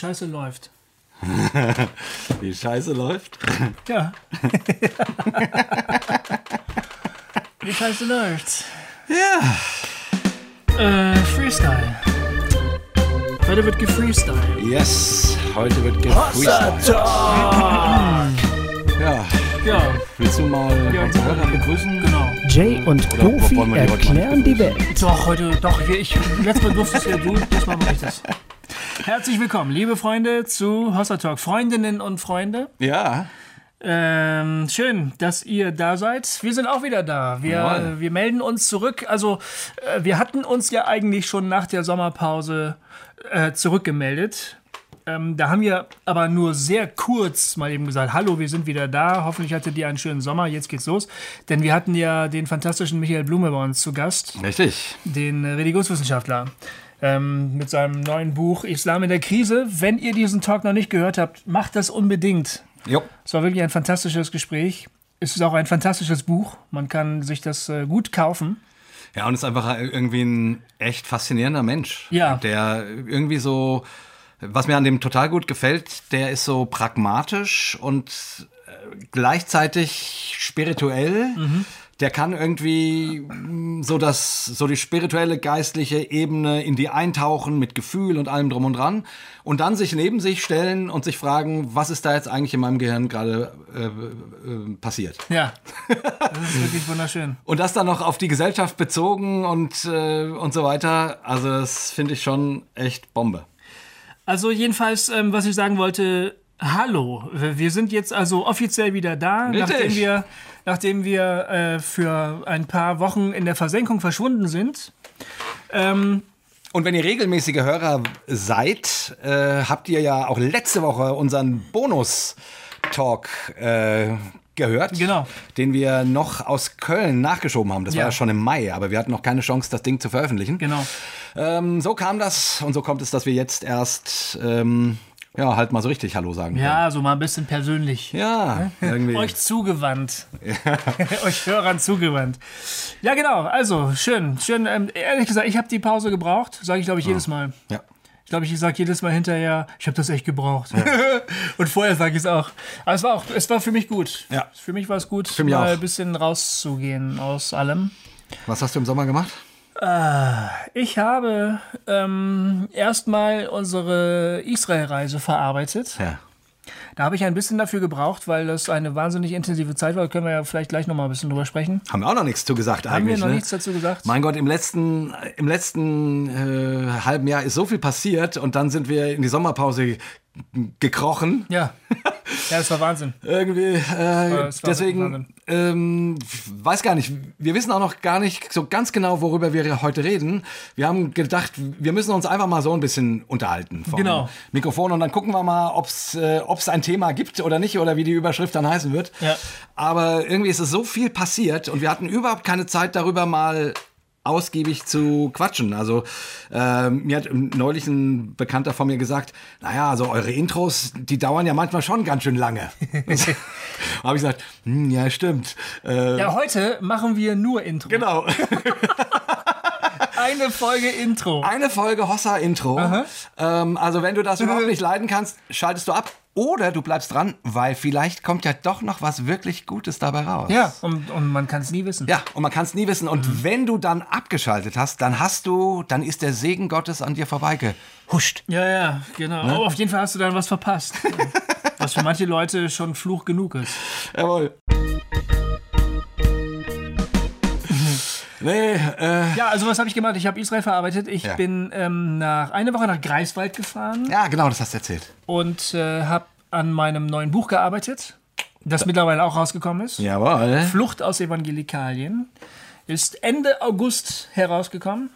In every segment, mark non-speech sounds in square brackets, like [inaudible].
Scheiße läuft. [laughs] Wie Scheiße läuft? Ja. [laughs] Wie Scheiße läuft. Ja. Äh, Freestyle. Heute wird gefreestyle. Yes, heute wird gefreestylt. Ja, Ja, willst du mal Ja, unsere ja. Hörer begrüßen? genau. Jay und Oder Goofy die erklären die Welt. Doch, heute, doch, ich, letztes Mal durftest ja du, diesmal mache ich das. Herzlich willkommen, liebe Freunde, zu Hossa Talk. Freundinnen und Freunde. Ja, Ähm, schön, dass ihr da seid. Wir sind auch wieder da. Wir, Jawohl. wir melden uns zurück. Also, äh, wir hatten uns ja eigentlich schon nach der Sommerpause äh, zurückgemeldet. Ähm, da haben wir aber nur sehr kurz mal eben gesagt, hallo, wir sind wieder da. Hoffentlich hattet ihr einen schönen Sommer. Jetzt geht's los. Denn wir hatten ja den fantastischen Michael Blume bei uns zu Gast, richtig. den äh, Religionswissenschaftler. Ähm, mit seinem neuen Buch Islam in der Krise. Wenn ihr diesen Talk noch nicht gehört habt, macht das unbedingt. Jo. Es war wirklich ein fantastisches Gespräch. Es ist auch ein fantastisches Buch. Man kann sich das äh, gut kaufen. Ja, und ist einfach irgendwie ein echt faszinierender Mensch. Ja. Der irgendwie so, was mir an dem total gut gefällt, der ist so pragmatisch und äh, gleichzeitig spirituell. Der kann irgendwie mm, so das, so die spirituelle, geistliche Ebene in die eintauchen mit Gefühl und allem drum und dran und dann sich neben sich stellen und sich fragen, was ist da jetzt eigentlich in meinem Gehirn gerade äh, äh, passiert. Ja, das ist wirklich wunderschön. [laughs] Und das dann noch auf die Gesellschaft bezogen und, äh, und so weiter. Also das finde ich schon echt Bombe. Also jedenfalls, ähm, was ich sagen wollte, hallo. Wir sind jetzt also offiziell wieder da, Richtig. nachdem wir, nachdem wir äh, für ein paar Wochen in der Versenkung verschwunden sind. Ähm, Und wenn ihr regelmäßige Hörer seid, äh, habt ihr ja auch letzte Woche unseren Bonus-Talk äh, gehört. Genau. Den wir noch aus Köln nachgeschoben haben. Das Ja. war ja schon im Mai, aber wir hatten noch keine Chance, das Ding zu veröffentlichen. genau. Ähm, so kam das und so kommt es, dass wir jetzt erst ähm, ja, halt mal so richtig Hallo sagen können. Ja, so mal ein bisschen persönlich. Ja, irgendwie. Euch zugewandt. [laughs] Euch Hörern zugewandt. Ja, genau. Also, schön. Schön. Ähm, ehrlich gesagt, ich habe die Pause gebraucht. Sage ich, glaube ich, jedes Mal. ja. Ich glaube, ich sage jedes Mal hinterher, ich habe das echt gebraucht. [laughs] Und vorher sage ich es auch. Aber es war auch, es war für mich gut. Ja. Für mich war es gut, mal auch. ein bisschen rauszugehen aus allem. Was hast du im Sommer gemacht? Ich habe ähm, erstmal unsere Israel-Reise verarbeitet. Ja. Da habe ich ein bisschen dafür gebraucht, weil das eine wahnsinnig intensive Zeit war. Da können wir ja vielleicht gleich noch mal ein bisschen drüber sprechen. Haben wir auch noch nichts zu gesagt Haben wir eigentlich. noch ne? nichts dazu gesagt? Mein Gott, im letzten, im letzten äh, halben Jahr ist so viel passiert und dann sind wir in die Sommerpause ge- gekrochen. Ja. [laughs] Ja, das war Wahnsinn. Irgendwie. Äh, war deswegen, Wahnsinn. ähm, weiß gar nicht. Wir wissen auch noch gar nicht so ganz genau, worüber wir heute reden. Wir haben gedacht, wir müssen uns einfach mal so ein bisschen unterhalten. Vom Genau. Mikrofon und dann gucken wir mal, ob es äh, ob's ein Thema gibt oder nicht oder wie die Überschrift dann heißen wird. Ja. Aber irgendwie ist es so viel passiert und wir hatten überhaupt keine Zeit darüber mal ausgiebig zu quatschen. Also ähm, mir hat neulich ein Bekannter von mir gesagt, naja, also eure Intros, die dauern ja manchmal schon ganz schön lange. [laughs] habe ich gesagt, hm, ja stimmt. Äh, Ja, heute machen wir nur Intro. Genau. [laughs] Eine Folge Intro. Eine Folge Hossa-Intro. Ähm, also wenn du das überhaupt nicht leiden kannst, schaltest du ab. Oder du bleibst dran, weil vielleicht kommt ja doch noch was wirklich Gutes dabei raus. Ja, und, und man kann es nie wissen. Ja, und man kann es nie wissen. Und wenn du dann abgeschaltet hast, dann hast du, dann ist der Segen Gottes an dir vorbeigehuscht. Ja, ja, genau. Ne? Aber auf jeden Fall hast du dann was verpasst. [laughs] was für manche Leute schon Fluch genug ist. Jawohl. nee, äh, Ja, also was habe ich gemacht? Ich habe Israel verarbeitet. Ich Ja. bin ähm, nach eine Woche nach Greifswald gefahren ja, genau, das hast du erzählt. und äh, habe an meinem neuen Buch gearbeitet, das mittlerweile auch rausgekommen ist. Jawohl. Flucht aus Evangelikalien ist Ende August herausgekommen.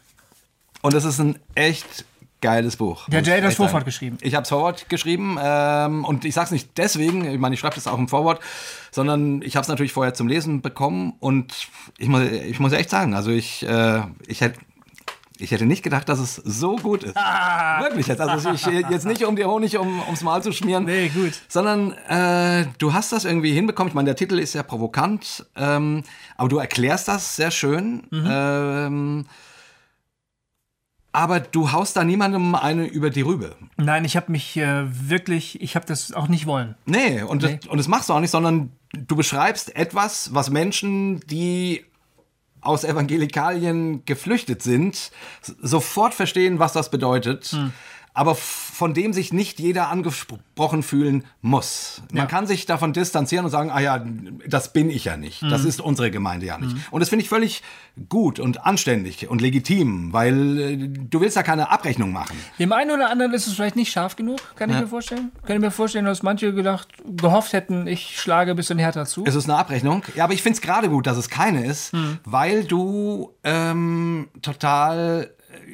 Und es ist ein echt geiles Buch. Der Jay hat das. Vorwort geschrieben. Ich habe das Vorwort geschrieben ähm, und ich sag's nicht deswegen, ich meine, ich schreibe das auch im Vorwort, sondern ich habe es natürlich vorher zum Lesen bekommen und ich muss, ich muss echt sagen, also ich, äh, ich hätte ich hätte nicht gedacht, dass es so gut ist. [laughs] Wirklich jetzt. Also ich jetzt nicht um dir Honig um, ums Mal zu schmieren. Nee, gut. Sondern äh, du hast das irgendwie hinbekommen. Ich meine, der Titel ist ja provokant, ähm, aber du erklärst das sehr schön. Ähm, aber du haust da niemandem eine über die Rübe. Nein, ich habe mich äh, wirklich, ich habe das auch nicht wollen. Nee, und, nee. Das, und das machst du auch nicht, sondern du beschreibst etwas, was Menschen, die aus Evangelikalien geflüchtet sind, sofort verstehen, was das bedeutet. Hm aber von dem sich nicht jeder angesprochen fühlen muss. Man ja. kann sich davon distanzieren und sagen, ah ja, das bin ich ja nicht. Mhm. Das ist unsere Gemeinde ja nicht. Mhm. Und das finde ich völlig gut und anständig und legitim, weil äh, du willst ja keine Abrechnung machen. Dem einen oder anderen ist es vielleicht nicht scharf genug, kann ich ja. mir vorstellen. Kann ich mir vorstellen, dass manche gedacht, gehofft hätten, ich schlage ein bisschen härter zu. Es ist eine Abrechnung. Ja, aber ich finde es gerade gut, dass es keine ist, mhm. weil du ähm, total,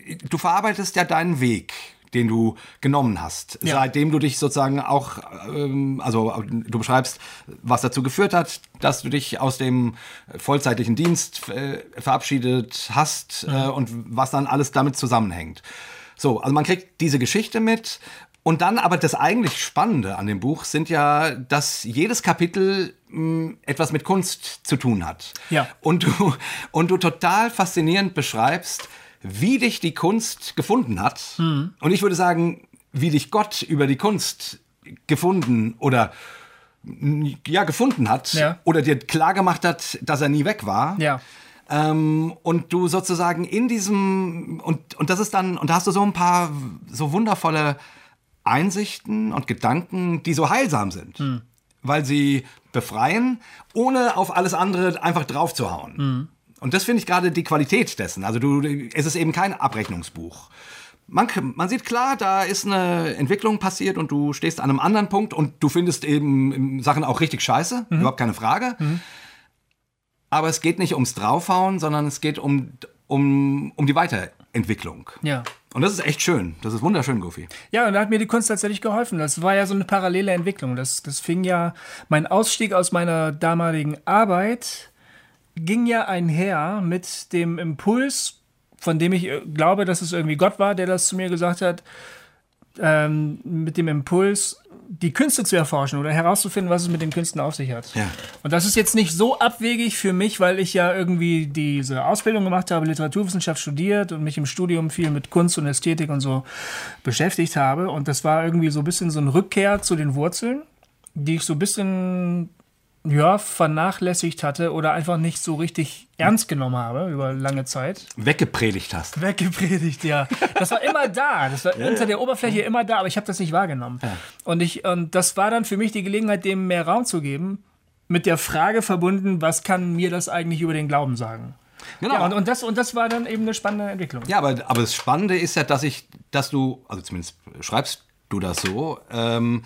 äh, du verarbeitest ja deinen Weg den du genommen hast. Ja. Seitdem du dich sozusagen auch, ähm, also du beschreibst, was dazu geführt hat, dass du dich aus dem vollzeitlichen Dienst äh, verabschiedet hast mhm. äh, und was dann alles damit zusammenhängt. So, also man kriegt diese Geschichte mit. Und dann aber das eigentlich Spannende an dem Buch sind ja, dass jedes Kapitel mh, hm, etwas mit Kunst zu tun hat. Ja. Und du, und du total faszinierend beschreibst, wie dich die Kunst gefunden hat. Mhm. Und ich würde sagen, wie dich Gott über die Kunst gefunden oder ja gefunden hat ja. oder dir klar gemacht hat, dass er nie weg war. Ja. Ähm, und du sozusagen in diesem und und das ist dann und da hast du so ein paar so wundervolle Einsichten und Gedanken, die so heilsam sind, mhm. weil sie befreien, ohne auf alles andere einfach draufzuhauen. Mhm. Und das finde ich gerade die Qualität dessen. Also du, es ist eben kein Abrechnungsbuch. Man, man sieht klar, da ist eine Entwicklung passiert und du stehst an einem anderen Punkt und du findest eben Sachen auch richtig scheiße, mhm. überhaupt keine Frage. Mhm. Aber es geht nicht ums Draufhauen, sondern es geht um, um, um die Weiterentwicklung. Ja. Und das ist echt schön. Das ist wunderschön, Goofy. Ja, und da hat mir die Kunst tatsächlich geholfen. Das war ja so eine parallele Entwicklung. Das, das fing ja, mein Ausstieg aus meiner damaligen Arbeit ging ja einher mit dem Impuls, von dem ich äh, glaube, dass es irgendwie Gott war, der das zu mir gesagt hat, ähm, mit dem Impuls, die Künste zu erforschen oder herauszufinden, was es mit den Künsten auf sich hat. Ja. Und das ist jetzt nicht so abwegig für mich, weil ich ja irgendwie diese Ausbildung gemacht habe, Literaturwissenschaft studiert und mich im Studium viel mit Kunst und Ästhetik und so beschäftigt habe. Und das war irgendwie so ein bisschen so eine Rückkehr zu den Wurzeln, die ich so ein bisschen ja, vernachlässigt hatte oder einfach nicht so richtig ernst genommen habe über lange Zeit. Weggepredigt hast. Weggepredigt, ja. Das war immer da. Das war unter der Oberfläche immer da, aber ich habe das nicht wahrgenommen. Ja. Und, ich, und das war dann für mich die Gelegenheit, dem mehr Raum zu geben, mit der Frage verbunden, was kann mir das eigentlich über den Glauben sagen? Genau. Ja, und, und, das, und das war dann eben eine spannende Entwicklung. Ja, aber, aber das Spannende ist ja, dass ich, dass du, also zumindest schreibst du das so, ähm,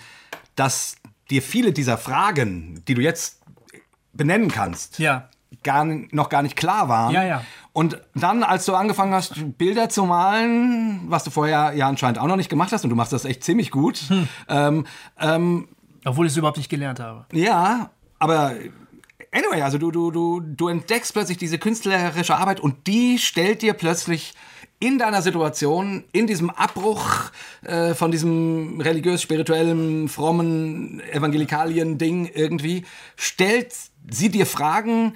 dass dir viele dieser Fragen, die du jetzt benennen kannst, ja. gar, noch gar nicht klar waren. Ja, ja. Und dann, als du angefangen hast, Bilder zu malen, was du vorher ja anscheinend auch noch nicht gemacht hast, und du machst das echt ziemlich gut. Hm. Ähm, ähm, Obwohl ich es überhaupt nicht gelernt habe. Ja, aber anyway, also du, du, du, du entdeckst plötzlich diese künstlerische Arbeit und die stellt dir plötzlich in deiner Situation, in diesem Abbruch äh, von diesem religiös-spirituellen, frommen Evangelikalien-Ding irgendwie, stellt sie dir Fragen,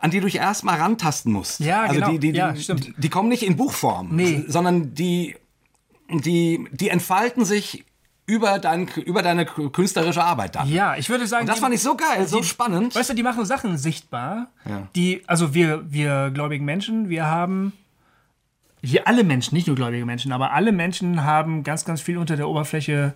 an die du dich erstmal rantasten musst. Ja, also genau. die, die, ja, die, die, kommen nicht in Buchform, nee. sondern die, die, die entfalten sich über, dein, über deine künstlerische Arbeit dann. Ja, ich würde sagen. Und das die, fand ich so geil, so die, spannend. Weißt du, die machen Sachen sichtbar, ja. die, also wir, wir gläubigen Menschen, wir haben hier alle Menschen, nicht nur gläubige Menschen, aber alle Menschen haben ganz, ganz viel unter der Oberfläche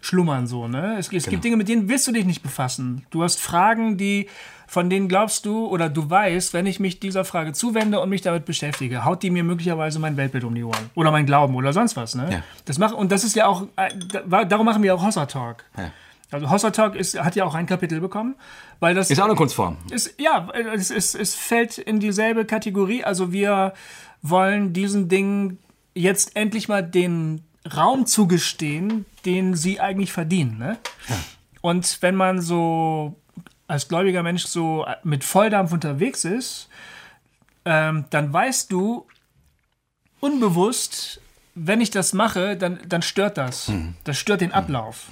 schlummern so, ne? Es, es genau. gibt Dinge, mit denen willst du dich nicht befassen. Du hast Fragen, die, von denen glaubst du oder du weißt, wenn ich mich dieser Frage zuwende und mich damit beschäftige, haut die mir möglicherweise mein Weltbild um die Ohren. Oder mein Glauben oder sonst was, ne? Ja. Das mach, und das ist ja auch, äh, darum machen wir auch Hossa Talk. Ja. Also Hossa Talk ist, hat ja auch ein Kapitel bekommen, weil das ist auch eine Kunstform. Ist, ja, es, es, es fällt in dieselbe Kategorie. Also wir wollen diesen Dingen jetzt endlich mal den Raum zugestehen, den sie eigentlich verdienen. Ne? Ja. Und wenn man so als gläubiger Mensch so mit Volldampf unterwegs ist, ähm, dann weißt du unbewusst, wenn ich das mache, dann, dann stört das. Mhm. Das stört den Ablauf.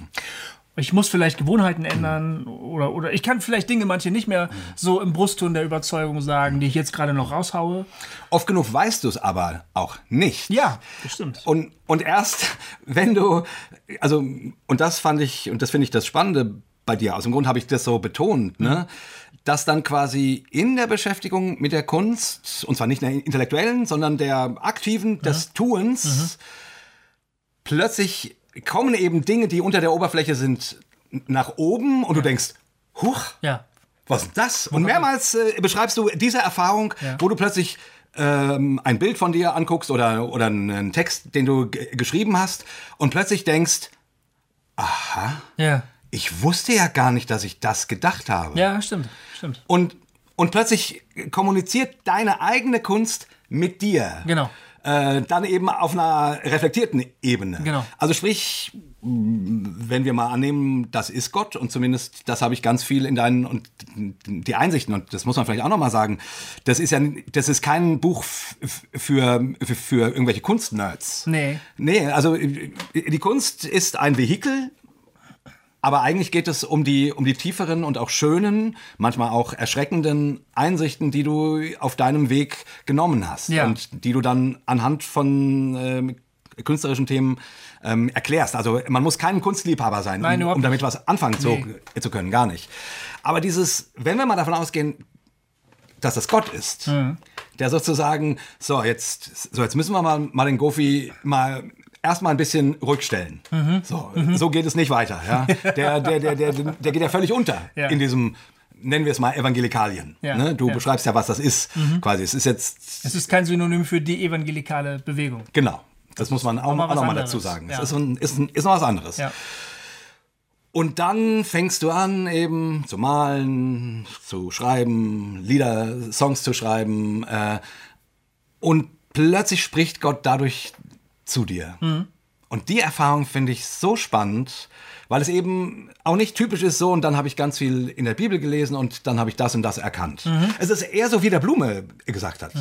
Ich muss vielleicht Gewohnheiten ändern oder, oder ich kann vielleicht Dinge manche nicht mehr so im Brustton der Überzeugung sagen, die ich jetzt gerade noch raushaue. Oft genug weißt du es aber auch nicht. Ja, das stimmt. Und, und erst, wenn du, also, und das fand ich, und das finde ich das Spannende bei dir, aus dem Grund habe ich das so betont, ne? dass dann quasi in der Beschäftigung mit der Kunst, und zwar nicht der intellektuellen, sondern der aktiven, des Tuens, plötzlich kommen eben Dinge, die unter der Oberfläche sind, nach oben und du denkst, huch, Ja. was ist das? Und mehrmals äh, beschreibst du diese Erfahrung, Ja. wo du plötzlich ähm, ein Bild von dir anguckst oder, oder einen Text, den du geschrieben hast und plötzlich denkst, Ja. ich wusste ja gar nicht, dass ich das gedacht habe. Ja, stimmt. Stimmt. Und, und plötzlich kommuniziert deine eigene Kunst mit dir. Genau. Äh, dann eben auf einer reflektierten Ebene. Genau. Also sprich, wenn wir mal annehmen, das ist Gott und zumindest das habe ich ganz viel in deinen und die Einsichten und das muss man vielleicht auch noch mal sagen, das ist ja das ist kein Buch für für, für irgendwelche Kunstnerds. Nee. Nee, also äh, die Kunst ist ein Vehikel, aber eigentlich geht es um die, um die tieferen und auch schönen, manchmal auch erschreckenden Einsichten, die du auf deinem Weg genommen hast. Ja. Und die du dann anhand von ähm, künstlerischen Themen ähm, erklärst. Also man muss kein Kunstliebhaber sein, Nein, um, um damit was anfangen zu, Nee. zu können. Gar nicht. Aber dieses, wenn wir mal davon ausgehen, dass das Gott ist, Mhm. der sozusagen, so jetzt, so jetzt müssen wir mal, mal den Gofi mal erstmal ein bisschen rückstellen. Mhm. So, so geht es nicht weiter. Ja? [laughs] Der, der, der, der, der geht ja völlig unter Ja. in diesem, nennen wir es mal Evangelikalien. Ja, Ne? Du ja. Mhm. beschreibst ja, was das ist. Quasi, es ist jetzt, Es ist kein Synonym für die evangelikale Bewegung. genau. Das, muss man auch, mal auch was noch dazu sagen. Ja. Es ist, ein, ist, ein, ist noch was anderes. Und dann fängst du an, eben zu malen, zu schreiben, Lieder, Songs zu schreiben. Äh, und plötzlich spricht Gott dadurch zu dir. Und die Erfahrung finde ich so spannend, weil es eben auch nicht typisch ist so, und dann habe ich ganz viel in der Bibel gelesen und dann habe ich das und das erkannt. Es ist eher so, wie der Blume gesagt hat.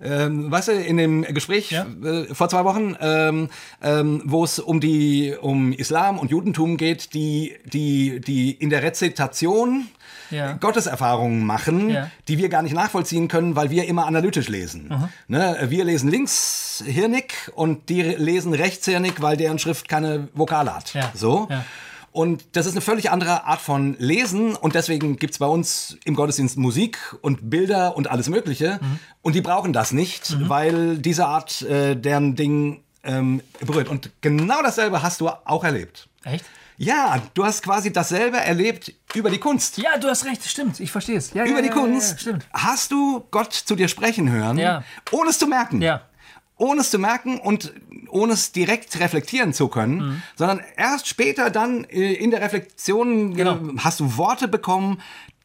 Ähm, weißt du, in dem Gespräch Ja. äh, vor zwei Wochen, ähm, ähm, wo es um die um Islam und Judentum geht, die die die in der Rezitation Ja. Gotteserfahrungen machen, Ja. die wir gar nicht nachvollziehen können, weil wir immer analytisch lesen. Ne? Wir lesen linkshirnig und die lesen rechtshirnig, weil deren Schrift keine Vokale hat. Ja. So. Und das ist eine völlig andere Art von Lesen und deswegen gibt's bei uns im Gottesdienst Musik und Bilder und alles Mögliche und die brauchen das nicht, weil diese Art äh, deren Ding ähm, berührt. Und genau dasselbe hast du auch erlebt. Echt? Ja, du hast quasi dasselbe erlebt über die Kunst. Ja, du hast recht, stimmt. Ich verstehe es. Ja, Über ja, die ja, Kunst hast du Gott zu dir sprechen hören, Ja. ohne es zu merken. Ja. Ohne es zu merken und ohne es direkt reflektieren zu können, Mhm. sondern erst später dann äh, in der Reflexion äh, Genau. hast du Worte bekommen,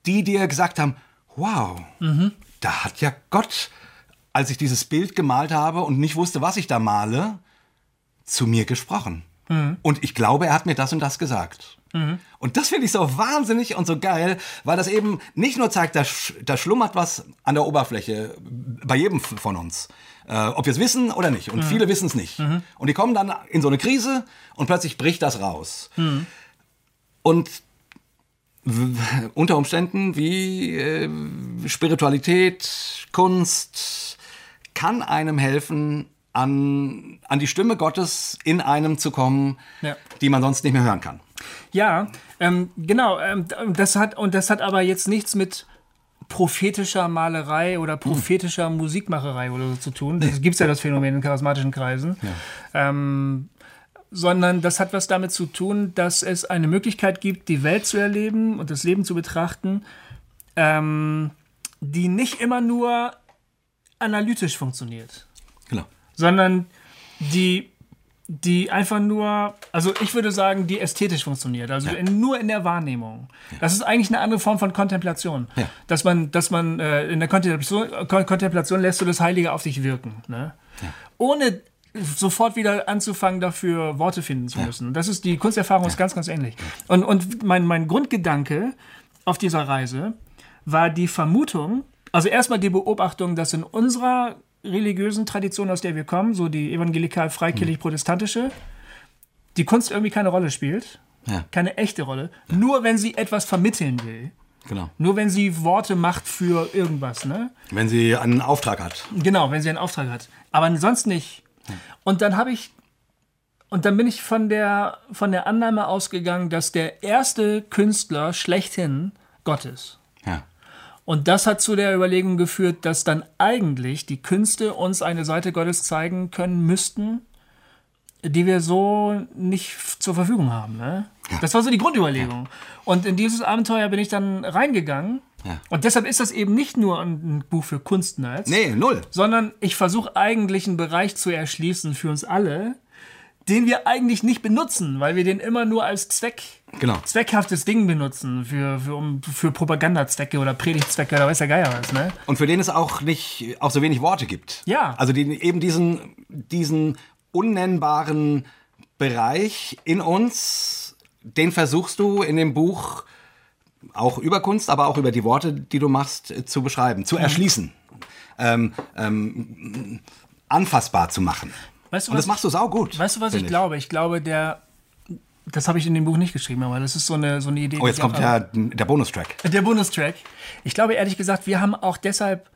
die dir gesagt haben, wow, Mhm. da hat ja Gott, als ich dieses Bild gemalt habe und nicht wusste, was ich da male, zu mir gesprochen. Mhm. Und ich glaube, er hat mir das und das gesagt. Und das finde ich so wahnsinnig und so geil, weil das eben nicht nur zeigt, da, sch da schlummert was an der Oberfläche bei jedem von uns. Äh, ob wir es wissen oder nicht. Und viele wissen es nicht. Und die kommen dann in so eine Krise und plötzlich bricht das raus. Und w- unter Umständen wie äh, Spiritualität, Kunst kann einem helfen, an, an die Stimme Gottes in einem zu kommen, Ja. die man sonst nicht mehr hören kann. Ja, ähm, genau. Ähm, das hat, und das hat aber jetzt nichts mit prophetischer Malerei oder prophetischer Musikmacherei oder so zu tun. Das gibt es ja das Phänomen in charismatischen Kreisen. Ähm, sondern das hat was damit zu tun, dass es eine Möglichkeit gibt, die Welt zu erleben und das Leben zu betrachten, ähm, die nicht immer nur analytisch funktioniert Genau. Sondern die, die einfach nur, also ich würde sagen, die ästhetisch funktioniert, also in, nur in der Wahrnehmung. Das ist eigentlich eine andere Form von Kontemplation. Ja. Dass man, dass man äh, in der Kontemplation, Kon Kontemplation lässt du das Heilige auf dich wirken. Ne? Ohne sofort wieder anzufangen, dafür Worte finden zu müssen. Das ist, die Kunsterfahrung ist ganz, ganz ähnlich. Und, und mein, mein Grundgedanke auf dieser Reise war die Vermutung, also erstmal die Beobachtung, dass in unserer religiösen Tradition, aus der wir kommen, so die evangelikal-freikirchlich-protestantische, die Kunst irgendwie keine Rolle spielt. Ja. keine echte Rolle, nur wenn sie etwas vermitteln will. Genau. Nur wenn sie Worte macht für irgendwas, ne? Wenn sie einen Auftrag hat. Genau, wenn sie einen Auftrag hat. Aber sonst nicht. Und dann habe ich und dann bin ich von der von der Annahme ausgegangen, dass der erste Künstler schlechthin Gott ist. Ja. Und das hat zu der Überlegung geführt, dass dann eigentlich die Künste uns eine Seite Gottes zeigen können müssten, die wir so nicht zur Verfügung haben. Ne? Das war so die Grundüberlegung. Und in dieses Abenteuer bin ich dann reingegangen. Ja. Und deshalb ist das eben nicht nur ein Buch für Kunstnerds, Nee, null. sondern ich versuche eigentlich einen Bereich zu erschließen für uns alle, den wir eigentlich nicht benutzen, weil wir den immer nur als Zweck, Genau. zweckhaftes Ding benutzen, für, für, um, für Propagandazwecke oder Predigtzwecke oder weiß der Geier was, ne? Und für den es auch nicht, auch so wenig Worte gibt. Ja. Also die, eben diesen, diesen unnennbaren Bereich in uns, den versuchst du in dem Buch auch über Kunst, aber auch über die Worte, die du machst, äh, zu beschreiben, zu erschließen, ähm, ähm, anfassbar zu machen. Weißt du, Und das machst du saugut. Weißt du, was ich finde glaube? Ich glaube, der. Das habe ich in dem Buch nicht geschrieben, aber das ist so eine, so eine Idee. Oh, jetzt kommt habe. der, Bonustrack. Der Bonustrack. Ich glaube ehrlich gesagt, wir haben auch deshalb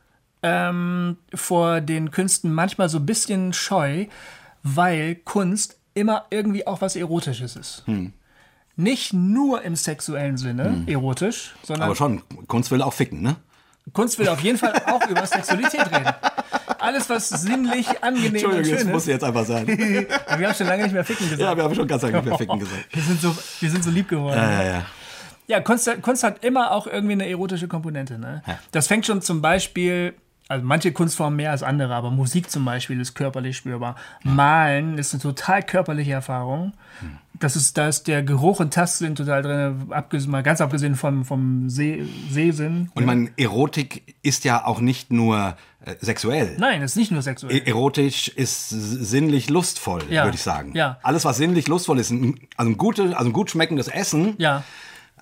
ähm, vor den Künsten manchmal so ein bisschen scheu, weil Kunst immer irgendwie auch was Erotisches ist. Hm. Nicht nur im sexuellen Sinne erotisch, sondern Aber schon, Kunst will auch ficken, ne? Kunst will auf jeden Fall auch über Sexualität reden. Alles, was sinnlich, angenehm und Entschuldigung, das muss ist. jetzt einfach sein. [laughs] Wir haben schon lange nicht mehr ficken gesagt. ja, wir haben schon ganz lange nicht mehr ficken gesagt. Wir sind so, wir sind so lieb geworden. Ja, ja, ja. Ja, Kunst, Kunst hat immer auch irgendwie eine erotische Komponente. Ne? Das fängt schon zum Beispiel, also manche Kunstformen mehr als andere, aber Musik zum Beispiel ist körperlich spürbar. Malen ist eine total körperliche Erfahrung. Das ist, da ist der Geruch und Tastsinn total drin, abgesehen, mal ganz abgesehen vom, vom Seh, Sehsinn. Und man, Erotik ist ja auch nicht nur äh, sexuell. Nein, das ist nicht nur sexuell. E- Erotisch ist sinnlich lustvoll, Ja. würde ich sagen. Ja. Alles, was sinnlich lustvoll ist, also, ein gute, also ein gut schmeckendes Essen, ja,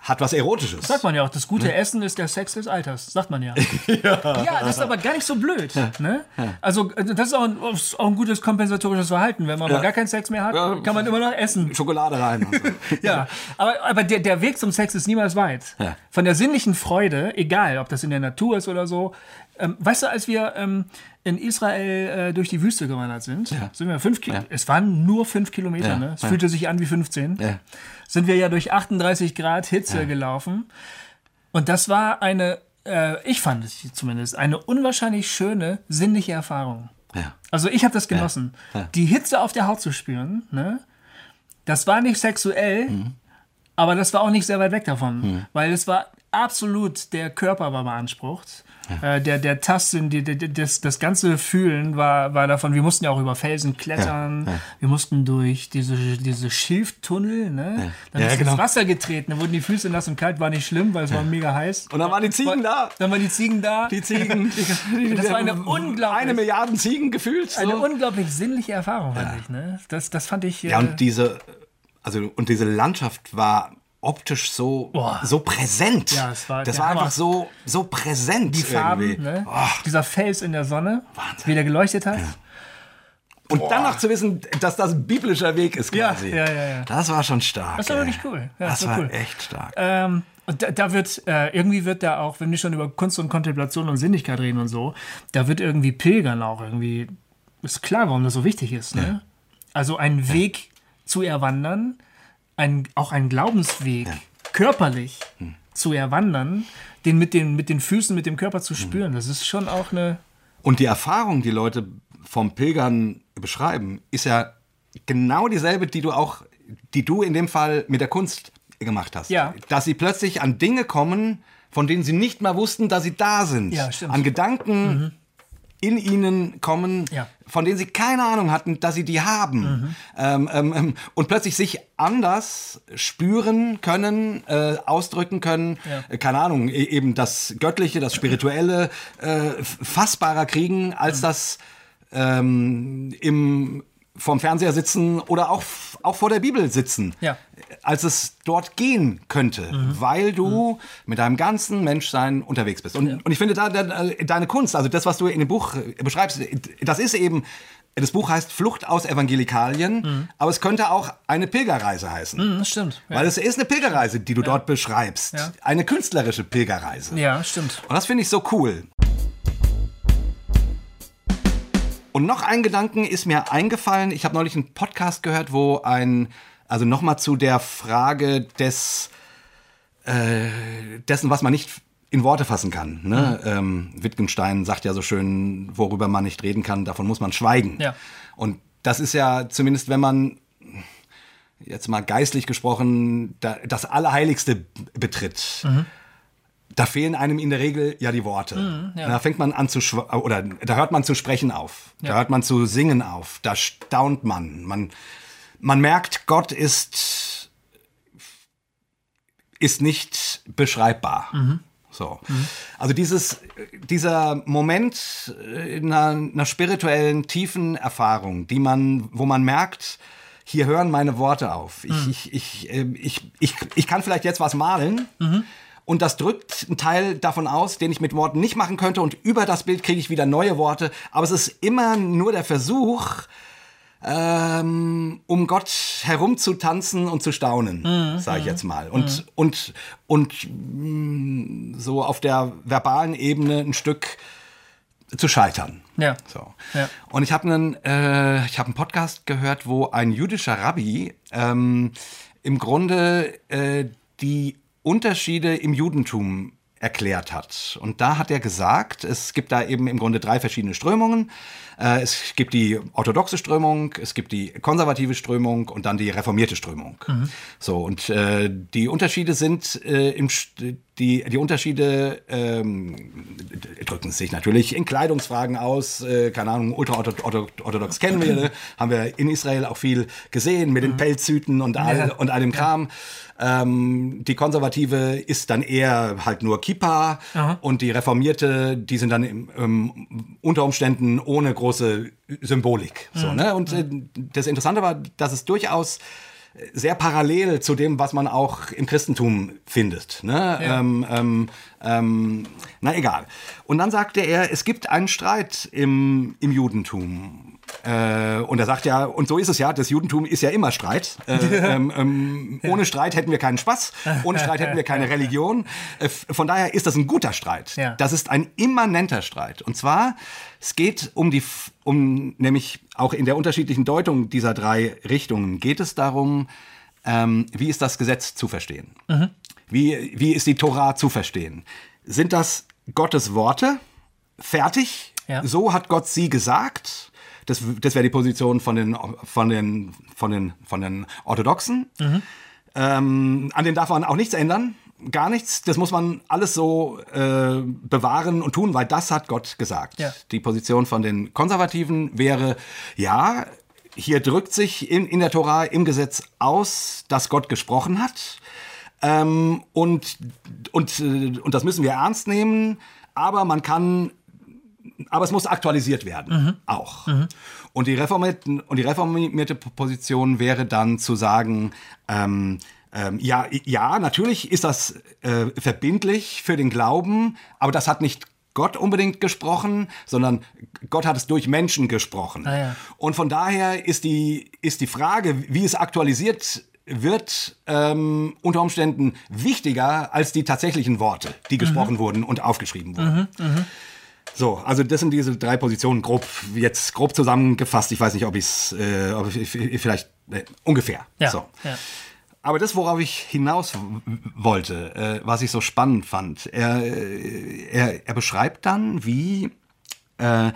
hat was Erotisches. sagt man ja auch. Das gute Essen ist der Sex des Alters, sagt man ja. [laughs] ja. das ist aber gar nicht so blöd. Ne? Also, äh, das ist auch ein, auch ein gutes kompensatorisches Verhalten. Wenn man mal gar keinen Sex mehr hat, Ja. kann man immer noch essen. Schokolade rein. So. [laughs] Ja, aber, aber der, der Weg zum Sex ist niemals weit. Ja. Von der sinnlichen Freude, egal ob das in der Natur ist oder so. Ähm, weißt du, als wir ähm, in Israel äh, durch die Wüste gewandert sind, sind wir fünf Ki Es waren nur fünf Kilometer, Ja. ne? Es Ja. fühlte sich an wie 15. Ja. Sind wir ja durch 38 Grad Hitze gelaufen. Und das war eine, äh, ich fand es zumindest, eine unwahrscheinlich schöne, sinnliche Erfahrung. Ja. Also ich habe das genossen. Ja. Die Hitze auf der Haut zu spüren, ne? das war nicht sexuell, Mhm. aber das war auch nicht sehr weit weg davon, weil es war absolut, der Körper war beansprucht. Äh, der, der Tastsinn, die, die, das, das ganze Fühlen war, war davon, wir mussten ja auch über Felsen klettern, Ja, ja. wir mussten durch diese, diese Schilftunnel, ne? Dann Ja, ist genau. ins Wasser getreten, dann wurden die Füße nass und kalt, war nicht schlimm, weil es war mega heiß. Und dann waren die Ziegen da. Dann waren die Ziegen da. Die Ziegen. [laughs] Das war eine unglaublich- Eine Milliarde Ziegen gefühlt. Eine So. unglaublich sinnliche Erfahrung, fand ich. Ne? Das, das fand ich. Äh, Ja, und diese, also, und diese Landschaft war optisch so, Boah. so präsent. Ja, es war das war einfach so, so präsent. die Farben, ne? Dieser Fels in der Sonne, Wahnsinn. wie der geleuchtet hat. Und dann noch zu wissen, dass das ein biblischer Weg ist Ja, quasi. ja, ja, ja. Das war schon stark. Das war ey. wirklich cool. Ja, das das war war cool. echt stark. Ähm, und da, da wird, äh, irgendwie wird da auch, wenn wir schon über Kunst und Kontemplation und Sinnlichkeit reden und so, da wird irgendwie Pilgern auch irgendwie, ist klar, warum das so wichtig ist. Ne? Also einen Weg zu erwandern, ein, auch einen Glaubensweg körperlich Hm. zu erwandern, den mit, den mit den Füßen, mit dem Körper Hm. zu spüren, das ist schon auch eine. Und die Erfahrung, die Leute vom Pilgern beschreiben, ist ja genau dieselbe, die du auch, die du in dem Fall mit der Kunst gemacht hast. Ja. Dass sie plötzlich an Dinge kommen, von denen sie nicht mal wussten, dass sie da sind. Ja, stimmt. Mhm. An Gedanken in ihnen kommen, Ja. von denen sie keine Ahnung hatten, dass sie die haben. Mhm. Ähm, ähm, ähm, und plötzlich sich anders spüren können, äh, ausdrücken können. Ja. Äh, keine Ahnung, e- eben das Göttliche, das Spirituelle äh, fassbarer kriegen, als das ähm, im vorm Fernseher sitzen oder auch, auch vor der Bibel sitzen, Ja. Als es dort gehen könnte, weil du mit deinem ganzen Menschsein unterwegs bist. Und, und ich finde, da, da, deine Kunst, also das, was du in dem Buch äh, beschreibst, das ist eben das Buch heißt Flucht aus Evangelikalien, aber es könnte auch eine Pilgerreise heißen. Hm, das stimmt. Ja. Weil es ist eine Pilgerreise, die du dort beschreibst. Ja. Eine künstlerische Pilgerreise. ja, stimmt. Und das finde ich so cool. Und noch ein Gedanken ist mir eingefallen. Ich habe neulich einen Podcast gehört, wo ein, also nochmal zu der Frage des, äh, dessen, was man nicht in Worte fassen kann. Ne? Ähm, Wittgenstein sagt ja so schön, worüber man nicht reden kann, davon muss man schweigen. Ja. Und das ist ja zumindest, wenn man jetzt mal geistlich gesprochen da, das Allerheiligste betritt. Da fehlen einem in der Regel ja die Worte. ja. Da fängt man an zu oder da hört man zu sprechen auf. Da Ja. hört man zu singen auf. Da staunt man. Man, man merkt, Gott ist, ist nicht beschreibbar. So. Also dieses, dieser Moment in einer, einer spirituellen, tiefen Erfahrung, die man, wo man merkt, hier hören meine Worte auf. Ich, ich, ich, äh, ich, ich, ich kann vielleicht jetzt was malen. Und das drückt einen Teil davon aus, den ich mit Worten nicht machen könnte. Und über das Bild kriege ich wieder neue Worte. Aber es ist immer nur der Versuch, ähm, um Gott herumzutanzen und zu staunen, sage ich jetzt mal. Und, und, und mh, so auf der verbalen Ebene ein Stück zu scheitern. Ja. So. Ja. Und ich habe einen, äh, ich habe einen Podcast gehört, wo ein jüdischer Rabbi ähm, im Grunde äh, die Unterschiede im Judentum erklärt hat. Und da hat er gesagt, es gibt da eben im Grunde drei verschiedene Strömungen. Äh, es gibt die orthodoxe Strömung, es gibt die konservative Strömung und dann die reformierte Strömung. So, und äh, die Unterschiede sind äh, im, die, die Unterschiede ähm, drücken sich natürlich in Kleidungsfragen aus. Äh, keine Ahnung, ultra-orthodox kennen wir, ne? haben wir in Israel auch viel gesehen mit den Pelzhüten und, all, und all dem Kram. Ähm, die konservative ist dann eher halt nur Kippa und die reformierte, die sind dann im, ähm, unter Umständen ohne große Symbolik. So, ne? Und äh, das Interessante war, dass es durchaus sehr parallel zu dem, was man auch im Christentum findet. Ne? Ähm, ähm, ähm, na egal. Und dann sagte er, es gibt einen Streit im, im Judentum. Äh, und er sagt ja, und so ist es ja, das Judentum ist ja immer Streit. Äh, [laughs] ähm, ähm, Ohne Streit hätten wir keinen Spaß, ohne Streit hätten wir keine [laughs] Religion. Äh, von daher ist das ein guter Streit. Ja. Das ist ein immanenter Streit. Und zwar, es geht um die, um nämlich auch in der unterschiedlichen Deutung dieser drei Richtungen geht es darum, ähm, wie ist das Gesetz zu verstehen? Wie, wie ist die Tora zu verstehen? Sind das Gottes Worte? Fertig? Ja. So hat Gott sie gesagt? Das, das wäre die Position von den, von den, von den, von den Orthodoxen. Ähm, an denen darf man auch nichts ändern. Gar nichts. Das muss man alles so äh, bewahren und tun, weil das hat Gott gesagt. Ja. Die Position von den Konservativen wäre, ja, hier drückt sich in, in der Tora im Gesetz aus, dass Gott gesprochen hat. Ähm, und, und, äh, und das müssen wir ernst nehmen. Aber man kann aber es muss aktualisiert werden, auch. Und, die reformierte, und die reformierte Position wäre dann zu sagen, ähm, ähm, ja, ja, natürlich ist das äh, verbindlich für den Glauben, aber das hat nicht Gott unbedingt gesprochen, sondern Gott hat es durch Menschen gesprochen. Ah, ja. Und von daher ist die, ist die Frage, wie es aktualisiert wird, ähm, unter Umständen wichtiger als die tatsächlichen Worte, die gesprochen wurden und aufgeschrieben wurden. So, also das sind diese drei Positionen grob jetzt grob zusammengefasst. Ich weiß nicht, ob ich es, äh, ob ich, ich- vielleicht äh, ungefähr. Ja. So. ja. Aber das, worauf ich hinaus wollte, äh, was ich so spannend fand, er, äh, er, er beschreibt dann, wie, äh,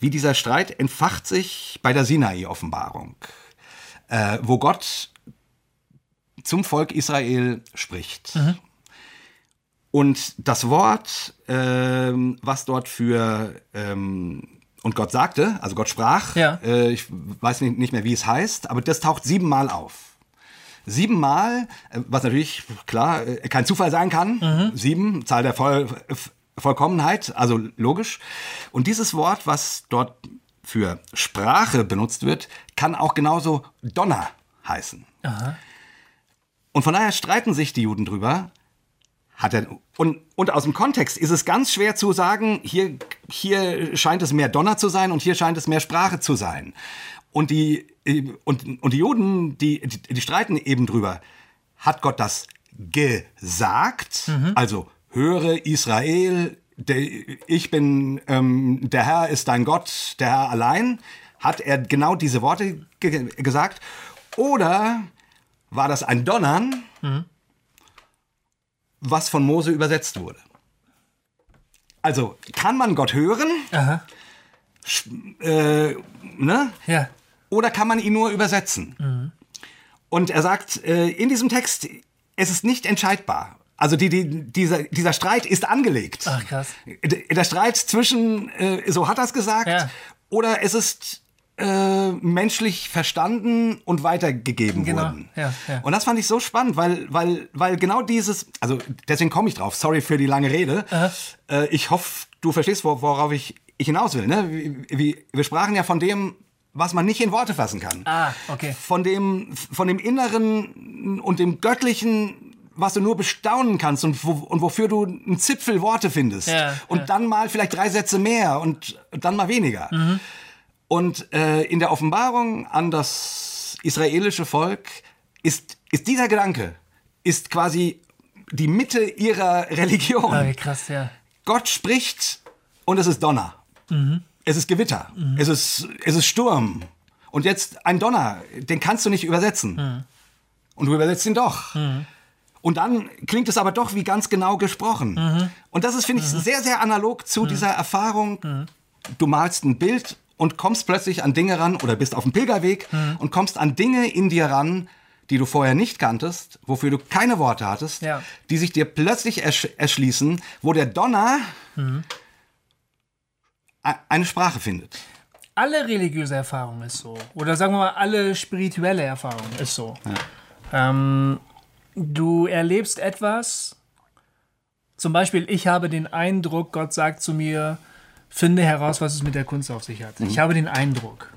wie dieser Streit entfacht sich bei der Sinai-Offenbarung, äh, wo Gott zum Volk Israel spricht. Und das Wort, ähm, was dort für ähm, und Gott sagte, also Gott sprach, Ja. äh, ich weiß nicht, nicht mehr, wie es heißt, aber das taucht siebenmal auf. Siebenmal, äh, was natürlich klar äh, kein Zufall sein kann. Sieben, Zahl der Voll, Vollkommenheit, also logisch. Und dieses Wort, was dort für Sprache benutzt wird, kann auch genauso Donner heißen. Und von daher streiten sich die Juden drüber. Hat er, und, und aus dem Kontext ist es ganz schwer zu sagen, hier, hier scheint es mehr Donner zu sein und hier scheint es mehr Sprache zu sein. Und die, und, und die Juden, die, die, die streiten eben drüber, hat Gott das gesagt? Also, höre Israel, der, ich bin, ähm, der Herr ist dein Gott, der Herr allein. Hat er genau diese Worte ge gesagt? Oder war das ein Donnern, was von Mose übersetzt wurde? Also, kann man Gott hören? Aha. Äh, ne? Ja. Oder kann man ihn nur übersetzen? Und er sagt äh, in diesem Text, es ist nicht entscheidbar. Also die, die, dieser, dieser Streit ist angelegt. Ach, krass. Der Streit zwischen, äh, so hat er es gesagt, Ja. oder es ist äh, menschlich verstanden und weitergegeben Genau, worden. ja, ja. Und das fand ich so spannend, weil, weil, weil genau dieses, also deswegen komme ich drauf, sorry für die lange Rede. Äh, ich hoffe, du verstehst, wor- worauf ich, ich hinaus will. Ne? Wie, wie, wir sprachen ja von dem, was man nicht in Worte fassen kann. Ah, okay. Von dem, von dem Inneren und dem Göttlichen, was du nur bestaunen kannst und, wo, und wofür du einen Zipfel Worte findest. Ja, und ja. dann mal vielleicht drei Sätze mehr und dann mal weniger. Mhm. Und äh, in der Offenbarung an das israelische Volk ist, ist dieser Gedanke, ist quasi die Mitte ihrer Religion. Okay, krass, ja. Gott spricht und es ist Donner. Es ist Gewitter. Es, ist, es ist Sturm. Und jetzt ein Donner, den kannst du nicht übersetzen. Und du übersetzt ihn doch. Und dann klingt es aber doch wie ganz genau gesprochen. Und das ist, finde ich, sehr, sehr analog zu dieser Erfahrung. Du malst ein Bild und kommst plötzlich an Dinge ran oder bist auf dem Pilgerweg und kommst an Dinge in dir ran, die du vorher nicht kanntest, wofür du keine Worte hattest, Ja. die sich dir plötzlich ersch erschließen, wo der Donner e- eine Sprache findet. Alle religiöse Erfahrung ist so. Oder sagen wir mal, alle spirituelle Erfahrung ist so. Ähm, du erlebst etwas, zum Beispiel, ich habe den Eindruck, Gott sagt zu mir, finde heraus, was es mit der Kunst auf sich hat. Ich habe den Eindruck.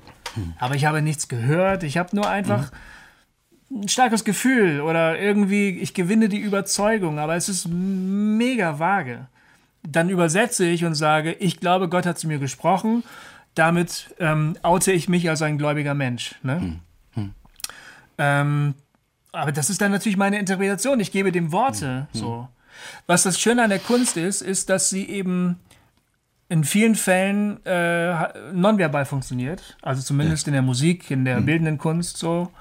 Aber ich habe nichts gehört. Ich habe nur einfach ein starkes Gefühl oder irgendwie, ich gewinne die Überzeugung, aber es ist mega vage. Dann übersetze ich und sage, ich glaube, Gott hat zu mir gesprochen. Damit ähm, oute ich mich als ein gläubiger Mensch. Ne? Ähm, aber das ist dann natürlich meine Interpretation. Ich gebe dem Worte. So. Was das Schöne an der Kunst ist, ist, dass sie eben in vielen Fällen äh, nonverbal funktioniert. Also zumindest in der Musik, in der bildenden Kunst so.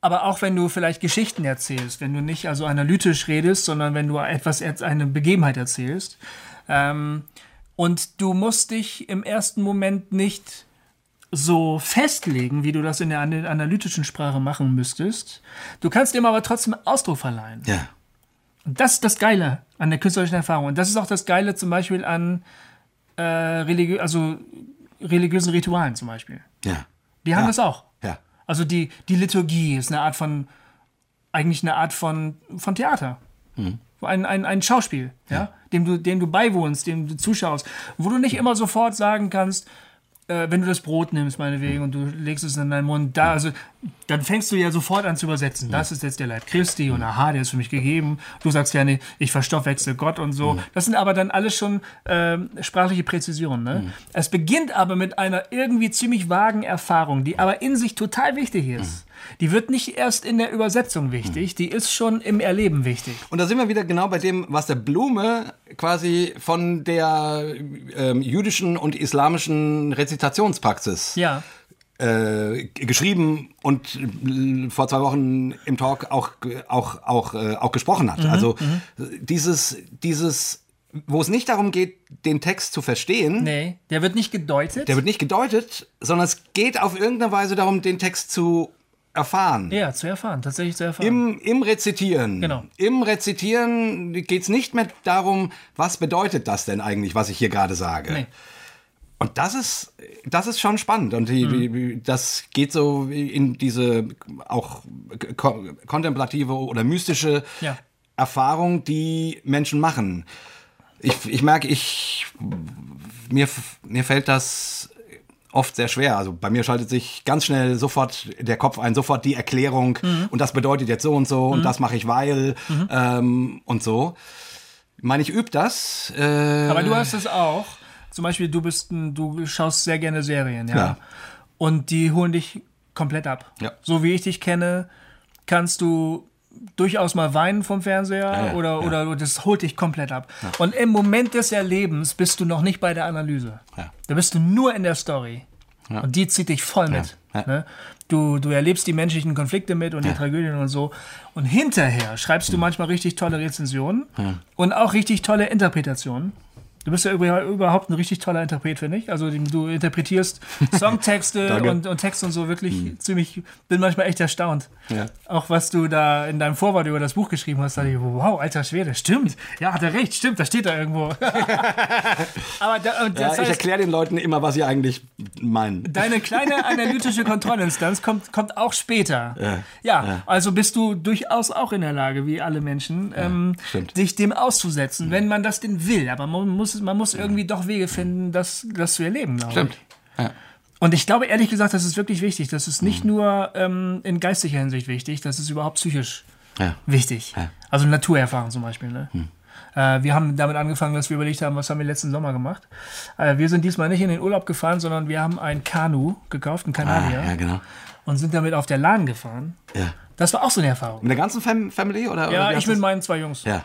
Aber auch wenn du vielleicht Geschichten erzählst, wenn du nicht also analytisch redest, sondern wenn du etwas, eine Begebenheit erzählst. Ähm, und du musst dich im ersten Moment nicht so festlegen, wie du das in der ana- analytischen Sprache machen müsstest. Du kannst dem aber trotzdem Ausdruck verleihen. Ja. Das ist das Geile an der künstlerischen Erfahrung. Und das ist auch das Geile zum Beispiel an äh, religiö also religiösen Ritualen zum Beispiel. Ja. Die haben Ja. das auch. Ja. Also die, die Liturgie ist eine Art von, eigentlich eine Art von, von Theater. Ein, ein, ein Schauspiel, ja? Dem, du, dem du beiwohnst, dem du zuschaust, wo du nicht immer sofort sagen kannst, äh, wenn du das Brot nimmst, meinetwegen, und du legst es in deinen Mund, da, also, dann fängst du ja sofort an zu übersetzen. Das ist jetzt der Leib Christi und aha, der ist für mich gegeben. Du sagst ja, nee, ich verstoffwechsel Gott und so. Das sind aber dann alles schon ähm, sprachliche Präzisionen. Ne? Es beginnt aber mit einer irgendwie ziemlich vagen Erfahrung, die aber in sich total wichtig ist. Die wird nicht erst in der Übersetzung wichtig, die ist schon im Erleben wichtig. Und da sind wir wieder genau bei dem, was der Blume quasi von der ähm, jüdischen und islamischen Rezitationspraxis Ja. äh, geschrieben und äh, vor zwei Wochen im Talk auch, auch, auch, äh, auch gesprochen hat. Also dieses, dieses, wo es nicht darum geht, den Text zu verstehen, Nee, der wird nicht gedeutet. der wird nicht gedeutet, sondern es geht auf irgendeine Weise darum, den Text zu erfahren. ja, zu erfahren, tatsächlich zu erfahren. Im, Im Rezitieren. Genau. Im Rezitieren geht es nicht mehr darum, was bedeutet das denn eigentlich, was ich hier gerade sage. Nee. Und das ist, das ist schon spannend. Und die, die, das geht so in diese auch ko kontemplative oder mystische Ja. Erfahrung, die Menschen machen. Ich, ich merke, ich, mir, mir fällt das oft sehr schwer. Also bei mir schaltet sich ganz schnell sofort der Kopf ein, sofort die Erklärung und das bedeutet jetzt so und so und das mache ich weil ähm, und so. Ich meine, ich übe das. Äh, Aber du hast es auch. Zum Beispiel, du bist ein, du schaust sehr gerne Serien, ja. Ja. Und die holen dich komplett ab. Ja. So wie ich dich kenne, kannst du durchaus mal weinen vom Fernseher Ja, ja, oder, ja. oder das holt dich komplett ab. Und im Moment des Erlebens bist du noch nicht bei der Analyse. Da bist du nur in der Story. Und die zieht dich voll mit. Ne? Du, du erlebst die menschlichen Konflikte mit und die Tragödien und so. Und hinterher schreibst du manchmal richtig tolle Rezensionen und auch richtig tolle Interpretationen. Du bist ja über- überhaupt ein richtig toller Interpret, finde ich. Also du interpretierst [laughs] Songtexte und, und Texte und so wirklich ziemlich, bin manchmal echt erstaunt. Ja. Auch was du da in deinem Vorwort über das Buch geschrieben hast, da dachte ich, wow, alter Schwede, stimmt. Ja, hat er recht, stimmt, da steht da irgendwo. [laughs] Aber da, ja, das ich heißt, erkläre den Leuten immer, was sie eigentlich meinen. Deine kleine [laughs] analytische Kontrollinstanz kommt, kommt auch später. Ja. Ja, also bist du durchaus auch in der Lage, wie alle Menschen, ähm, dich dem auszusetzen, wenn man das denn will. Aber man muss, man muss irgendwie doch Wege finden, das, das zu erleben, glaube Stimmt. ich. Ja. Und ich glaube ehrlich gesagt, das ist wirklich wichtig. Das ist Mhm. nicht nur ähm, in geistiger Hinsicht wichtig, das ist überhaupt psychisch Ja. wichtig. Ja. Also Naturerfahrung zum Beispiel. Ne? Äh, wir haben damit angefangen, dass wir überlegt haben, was haben wir letzten Sommer gemacht. Äh, wir sind diesmal nicht in den Urlaub gefahren, sondern wir haben ein Kanu gekauft, ein Ah, Kanadier, ja, genau. und sind damit auf der Lahn gefahren. Ja. Das war auch so eine Erfahrung. Mit der ganzen Fam Family? Oder, oder Ja, wie ich mit meinen zwei Jungs. Ja.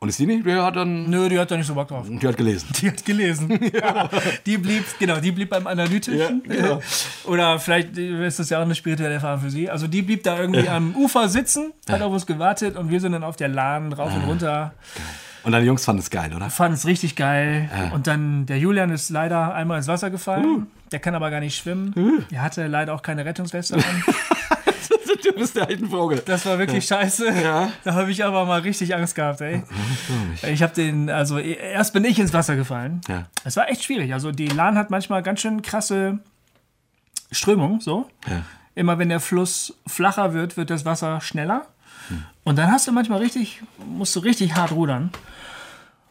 Und ist die nicht? Die hat dann. Nö, die hat da nicht so Bock drauf. Die hat gelesen. Die hat gelesen. [laughs] Ja. [laughs] Die blieb, genau, die blieb beim Analytischen. Ja, genau. [laughs] Oder vielleicht ist das ja auch eine spirituelle Erfahrung für sie. Also die blieb da irgendwie am Ufer sitzen, hat auf uns gewartet und wir sind dann auf der Lahn rauf und runter. Und deine Jungs fanden es geil, oder? Fanden es richtig geil. Und dann, der Julian ist leider einmal ins Wasser gefallen. Der kann aber gar nicht schwimmen. Der hatte leider auch keine Rettungsweste an. [laughs] du bist der alten Vogel. Das war wirklich scheiße. Ja. Da habe ich aber mal richtig Angst gehabt, ey. Ich habe den, also erst bin ich ins Wasser gefallen. Ja. Es war echt schwierig. Also die Lahn hat manchmal ganz schön krasse Strömung, so. Ja. Immer wenn der Fluss flacher wird, wird das Wasser schneller. Und dann hast du manchmal richtig, musst du richtig hart rudern.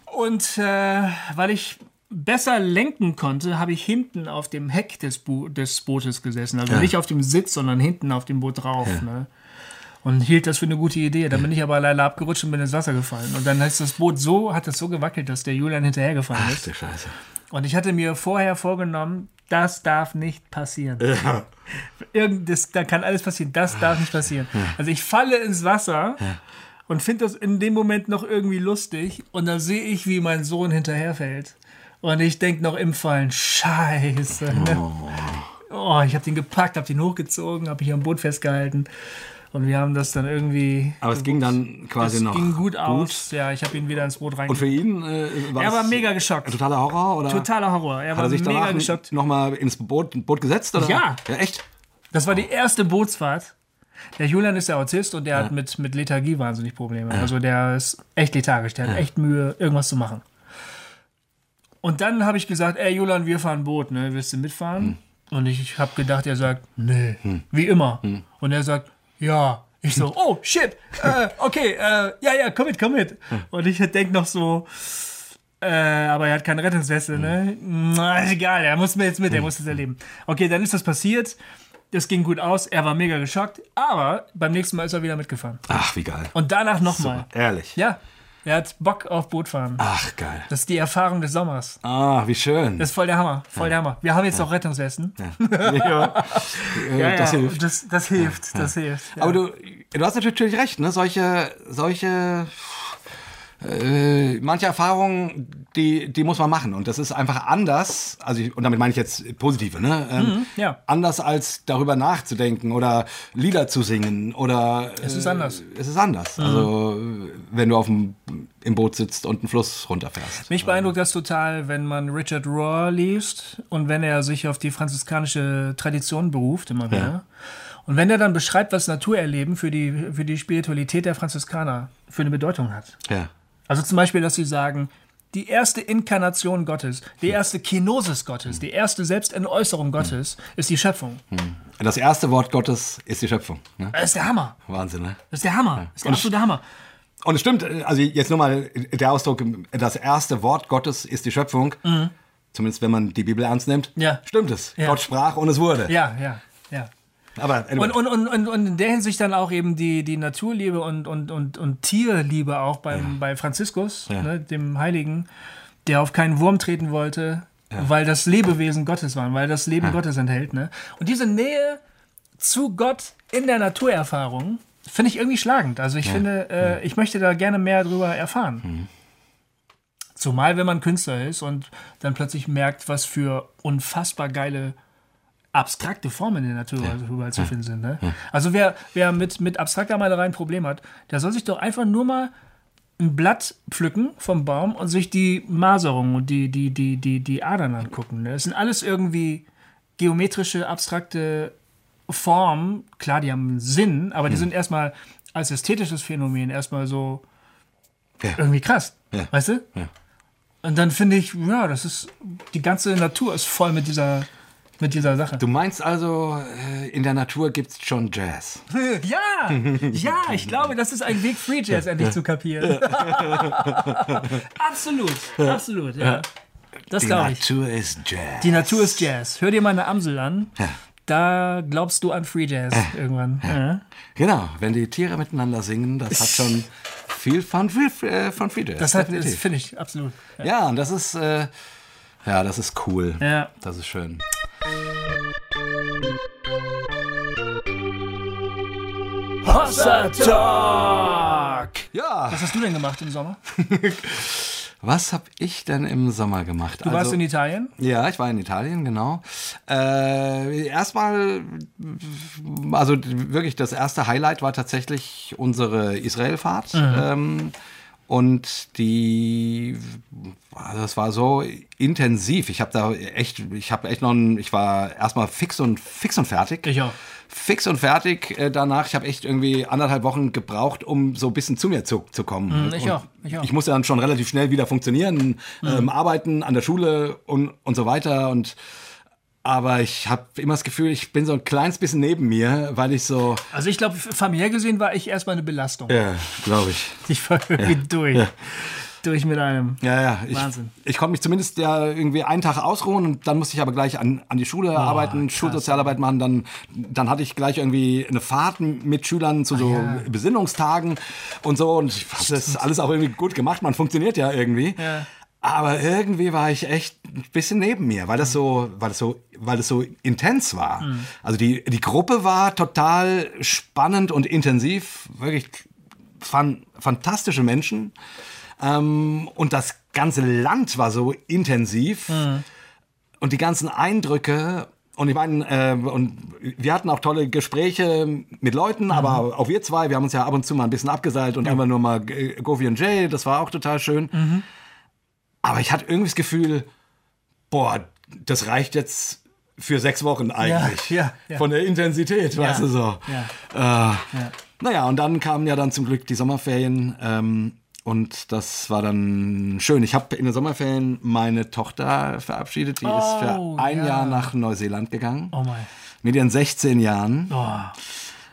Und äh, weil ich besser lenken konnte, habe ich hinten auf dem Heck des, Bo des Bootes gesessen. Also nicht auf dem Sitz, sondern hinten auf dem Boot drauf. Ne? Und hielt das für eine gute Idee. Dann bin ich aber leider abgerutscht und bin ins Wasser gefallen. Und dann ist das Boot so, hat es so gewackelt, dass der Julian hinterhergefallen Ach ist. du Scheiße. Und ich hatte mir vorher vorgenommen, das darf nicht passieren. Irgend, das, da kann alles passieren. Das darf nicht passieren. Also ich falle ins Wasser und finde das in dem Moment noch irgendwie lustig. Und dann sehe ich, wie mein Sohn hinterherfällt. Und ich denke noch im Fallen, scheiße. Ne? Oh, ich habe den gepackt, habe den hochgezogen, habe mich am Boot festgehalten. Und wir haben das dann irgendwie... Aber es ging dann quasi es noch. ging gut aus. Ja, ich habe ihn wieder ins Boot Und reingebracht. für ihn äh, war Er war mega geschockt. totaler Horror? Oder Totaler Horror. Er hat war er sich mega geschockt. nochmal ins Boot, Boot gesetzt? Oder? Ja. Ja, echt? Das war die erste Bootsfahrt. Der Julian ist der Autist und der hat mit, mit Lethargie wahnsinnig Probleme. Also der ist echt lethargisch, der hat echt Mühe, irgendwas zu machen. Und dann habe ich gesagt, ey Julian, wir fahren Boot, ne? Willst du mitfahren? Und ich habe gedacht, er sagt, nee, wie immer. Und er sagt, ja. Ich so, oh shit, äh, okay, äh, ja, ja, komm mit, komm mit. Und ich denke noch so, äh, aber er hat keine Rettungsweste, ne? Na, ist egal, er muss mir jetzt mit, er muss das erleben. Okay, dann ist das passiert. Das ging gut aus, er war mega geschockt, aber beim nächsten Mal ist er wieder mitgefahren. Ach, wie geil. Und danach nochmal. Ehrlich. Ja, er hat Bock auf Bootfahren. Ach, geil. Das ist die Erfahrung des Sommers. Ah, wie schön. Das ist voll der Hammer, voll der Hammer. Wir haben jetzt auch Rettungswesten. [laughs] ja. Ja, das ja, hilft. Das, das hilft, das hilft. Ja. Aber du, du hast natürlich recht, ne? Solche, solche, äh, manche Erfahrungen, die, die muss man machen. Und das ist einfach anders, also ich, und damit meine ich jetzt positive, ne? Ähm, ja. Anders als darüber nachzudenken oder Lieder zu singen oder. Es ist anders. Es ist anders. Also, wenn du auf dem, im Boot sitzt und einen Fluss runterfährst. Mich beeindruckt das total, wenn man Richard Rohr liest und wenn er sich auf die franziskanische Tradition beruft, immer wieder. Und wenn er dann beschreibt, was Naturerleben für die, für die Spiritualität der Franziskaner für eine Bedeutung hat. Ja. Also zum Beispiel, dass sie sagen, die erste Inkarnation Gottes, die erste Kenosis Gottes, die erste Selbstentäußerung Gottes ist die Schöpfung. Das erste Wort Gottes ist die Schöpfung. Ne? Das ist der Hammer. Wahnsinn, ne? Das ist der Hammer. Das ist der absolute Hammer. Und es stimmt, also jetzt nur mal der Ausdruck, das erste Wort Gottes ist die Schöpfung. Mhm. zumindest wenn man die Bibel ernst nimmt, Ja. stimmt es. Ja. Gott sprach und es wurde. Ja, ja, ja. Aber anyway. Und, und, und, und, in der Hinsicht dann auch eben die, die Naturliebe und, und, und, und Tierliebe auch beim, bei Franziskus, Ja. ne, dem Heiligen, der auf keinen Wurm treten wollte, weil das Lebewesen Gottes waren, weil das Leben Gottes enthält. Ne? Und diese Nähe zu Gott in der Naturerfahrung finde ich irgendwie schlagend. Also ich finde, äh, ich möchte da gerne mehr drüber erfahren. Mhm. Zumal, wenn man Künstler ist und dann plötzlich merkt, was für unfassbar geile abstrakte Formen in der Natur überall zu finden sind. Ne? Also wer, wer mit, mit abstrakter Malerei ein Problem hat, der soll sich doch einfach nur mal ein Blatt pflücken vom Baum und sich die Maserung und die, die, die, die, die Adern angucken. Ne? Das sind alles irgendwie geometrische, abstrakte Formen. Klar, die haben einen Sinn, aber die sind erstmal als ästhetisches Phänomen erstmal so Ja. irgendwie krass. Ja. Weißt du? Ja. Und dann finde ich, ja, das ist, die ganze Natur ist voll mit dieser, mit dieser Sache. Du meinst also, äh, in der Natur gibt es schon Jazz. [laughs] Ja, ja, ich glaube, das ist ein Weg, Free Jazz endlich zu kapieren. [laughs] absolut, absolut, ja. Das Die glaube ich. Natur ist Jazz. Die Natur ist Jazz. Hör dir mal eine Amsel an. Ja. Da glaubst du an Free Jazz irgendwann. Ja. Genau, wenn die Tiere miteinander singen, das hat schon [laughs] viel von, Free- äh, von Free Jazz. Das, hat- das finde ich absolut. Ja, und das ist, äh, ja, das ist cool. Ja. Das ist schön. Hossa Talk! Ja, Was hast du denn gemacht im Sommer? [laughs] was habe ich denn im Sommer gemacht? Du warst in Italien? Ja, ich war in Italien, genau. Äh, erstmal, also wirklich das erste Highlight war tatsächlich unsere Israelfahrt. Ähm, und die, das war so intensiv. Ich habe da echt, ich habe echt noch, ein, ich war erstmal fix und fix und fertig. Ich auch. Fix und fertig äh, danach. Ich habe echt irgendwie anderthalb Wochen gebraucht, um so ein bisschen zu mir zu, zu kommen. Mhm, ich und auch, ich auch. Ich musste dann schon relativ schnell wieder funktionieren, ähm, arbeiten an der Schule und, und so weiter. Und aber ich habe immer das Gefühl, ich bin so ein kleines bisschen neben mir, weil ich so, Also ich glaube, familiär gesehen war ich erstmal eine Belastung. ja, glaube ich. Ich war irgendwie durch. Durch mit einem. Ja, ja. Ich, Wahnsinn. Ich konnte mich zumindest ja irgendwie einen Tag ausruhen und dann musste ich aber gleich an, an die Schule arbeiten, Schulsozialarbeit machen. Dann, dann hatte ich gleich irgendwie eine Fahrt mit Schülern zu so ja. Besinnungstagen und so. Und ich habe das alles auch irgendwie gut gemacht. Man funktioniert ja irgendwie. Ja. Aber irgendwie war ich echt ein bisschen neben mir, weil das so, weil das so, weil das so intens war. Also die, die Gruppe war total spannend und intensiv, wirklich fan, fantastische Menschen. Ähm, und das ganze Land war so intensiv. Und die ganzen Eindrücke. Und ich meine, äh, und wir hatten auch tolle Gespräche mit Leuten, aber auch wir zwei, wir haben uns ja ab und zu mal ein bisschen abgeseilt und einfach nur mal äh, Govi und Jay, das war auch total schön. Aber ich hatte irgendwie das Gefühl, boah, das reicht jetzt für sechs Wochen eigentlich. ja, ja. Von der Intensität, weißt du so. Ja. Äh, Naja, und dann kamen ja dann zum Glück die Sommerferien. Ähm, und das war dann schön. Ich habe in den Sommerferien meine Tochter verabschiedet. Die ist Oh, für ein ja. Jahr nach Neuseeland gegangen. Oh mein. Mit ihren 16 Jahren. Oh.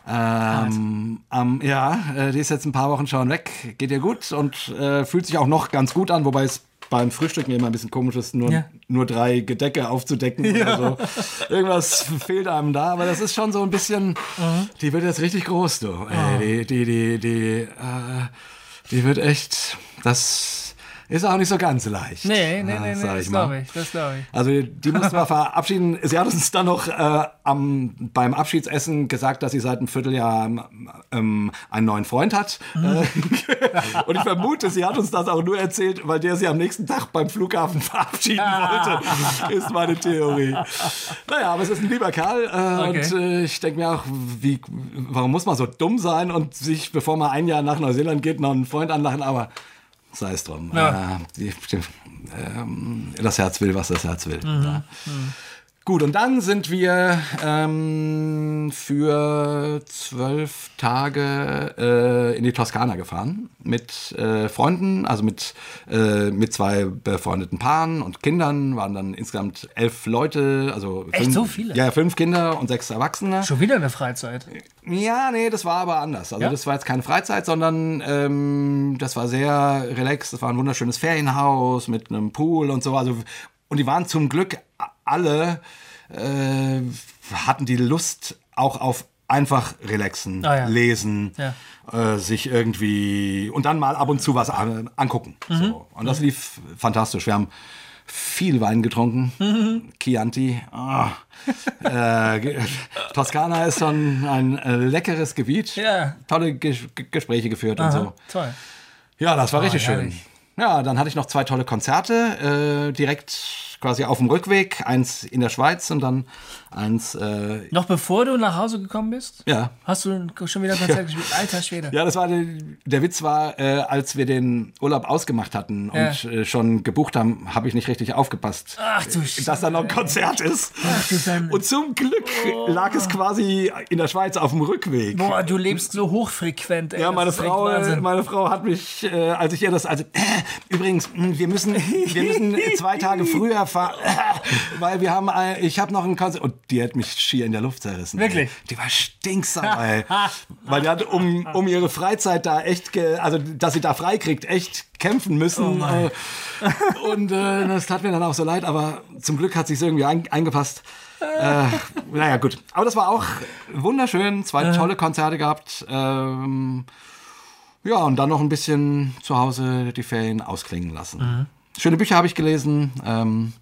Ähm, ähm, ja, äh, die ist jetzt ein paar Wochen schon weg. Geht ihr gut und äh, fühlt sich auch noch ganz gut an, wobei es beim Frühstücken immer ein bisschen komisch ist, nur, Ja. nur drei Gedecke aufzudecken oder so. Irgendwas fehlt einem da, aber das ist schon so ein bisschen, Mhm. die wird jetzt richtig groß, du. Ah. Ey, die, die, die, die, äh, die wird echt, das ist auch nicht so ganz leicht. Nee, nee, nee, nee, das glaube ich. Das glaube ich. Also die [laughs] mussten wir verabschieden. Sie hat uns dann noch äh, am, beim Abschiedsessen gesagt, dass sie seit einem Vierteljahr ähm, einen neuen Freund hat. Äh, [laughs] und ich vermute, sie hat uns das auch nur erzählt, weil der sie am nächsten Tag beim Flughafen [laughs] verabschieden wollte. ist meine Theorie. Naja, aber es ist ein lieber Kerl. Äh, Okay. Und äh, ich denke mir auch, wie, warum muss man so dumm sein und sich, bevor man ein Jahr nach Neuseeland geht, noch einen Freund anlachen? Aber sei es drum. Ja. Äh, die, die, ähm, das Herz will, was das Herz will. Ja. Gut, und dann sind wir ähm, für zwölf Tage äh, in die Toskana gefahren mit äh, Freunden, also mit, äh, mit zwei befreundeten Paaren und Kindern, waren dann insgesamt elf Leute, also Echt, fünf, so viele? Ja, fünf Kinder und sechs Erwachsene. Schon wieder eine Freizeit. Ja, nee, das war aber anders. Also Ja? das war jetzt keine Freizeit, sondern ähm, das war sehr relaxed. Das war ein wunderschönes Ferienhaus mit einem Pool und so. Also und die waren zum Glück alle, äh, hatten die Lust auch auf einfach relaxen, Ah, ja. lesen, Ja. äh, sich irgendwie und dann mal ab und zu was an, angucken. Mhm. So. Und das lief fantastisch. Wir haben viel Wein getrunken. Mhm. Chianti. ah. äh, [laughs] Toskana ist schon ein äh, leckeres Gebiet. Ja. Tolle Ges Gespräche geführt und so. Toll. Ja, das war richtig schön. Ah, herrlich. Ja, dann hatte ich noch zwei tolle Konzerte, äh, direkt quasi auf dem Rückweg. Eins in der Schweiz und dann eins, äh, Noch bevor du nach Hause gekommen bist? ja. Hast du schon wieder Konzert gespielt? Alter Schwede. Ja, das war der, der Witz war, äh, als wir den Urlaub ausgemacht hatten und Ja. äh, schon gebucht haben, habe ich nicht richtig aufgepasst, Ach du dass da noch ein Konzert ist. du Schande. Und zum Glück lag es quasi in der Schweiz auf dem Rückweg. Boah, du lebst so hochfrequent. Ey. Ja, meine Frau, Wahnsinn. meine Frau hat mich, äh, als ich ihr das, also äh, übrigens, mh, wir müssen, wir müssen zwei Tage früher fahren, äh, [laughs] weil wir haben, äh, ich habe noch ein Konzert und die hat mich schier in der Luft zerrissen. Wirklich? Ey. Die war stinksauer, ey. [laughs] weil die hat um, um ihre Freizeit da echt, also dass sie da freikriegt, echt kämpfen müssen. Oh äh, und äh, das tat mir dann auch so leid, aber zum Glück hat sich irgendwie ein, eingepasst. Äh, naja, gut. Aber das war auch wunderschön. Zwei tolle Konzerte gehabt. Ähm, ja, und dann noch ein bisschen zu Hause die Ferien ausklingen lassen. Schöne Bücher habe ich gelesen. Ähm,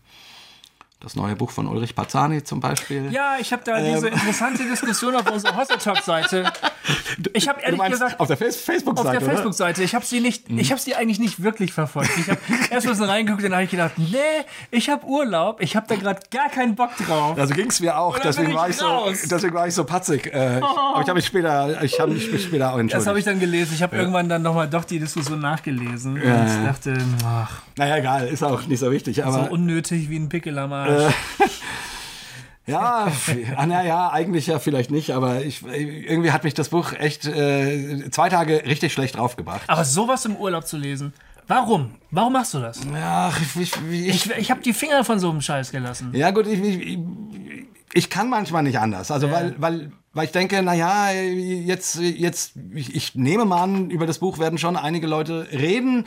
das neue Buch von Ulrich Pazzani zum Beispiel. Ja, ich habe da Ähm. diese interessante Diskussion auf unserer Hosteltalk-Seite. Ich habe du ehrlich meinst gesagt auf der Face- auf Facebook-Seite, der? Mhm. Facebook-Seite. Ich habe sie nicht, ich habe sie eigentlich nicht wirklich verfolgt. Ich habe [laughs] erst mal so reingeguckt, dann habe ich gedacht, nee, ich habe Urlaub, ich habe da gerade gar keinen Bock drauf. Also ging es mir auch, deswegen bin war, ich ich so, deswegen war ich so patzig. Äh, ich, aber ich habe mich später, ich habe mich später auch entschuldigt. Das habe ich dann gelesen. Ich habe irgendwann dann nochmal doch die Diskussion nachgelesen Ja, und ja. dachte, ach, naja, egal, ist auch nicht so wichtig. so Aber unnötig wie ein Pickel am Arsch. [laughs] Ja, f- ah, na ja, eigentlich ja vielleicht nicht, aber ich, irgendwie hat mich das Buch echt äh, zwei Tage richtig schlecht draufgebracht. Aber sowas im Urlaub zu lesen, warum? Warum machst du das? Ja, ich, ich, ich, Ich, ich habe die Finger von so einem Scheiß gelassen. ja gut, ich, ich, ich kann manchmal nicht anders. Also weil, weil, weil ich denke, na ja, jetzt, jetzt, ich, ich nehme mal an, über das Buch werden schon einige Leute reden.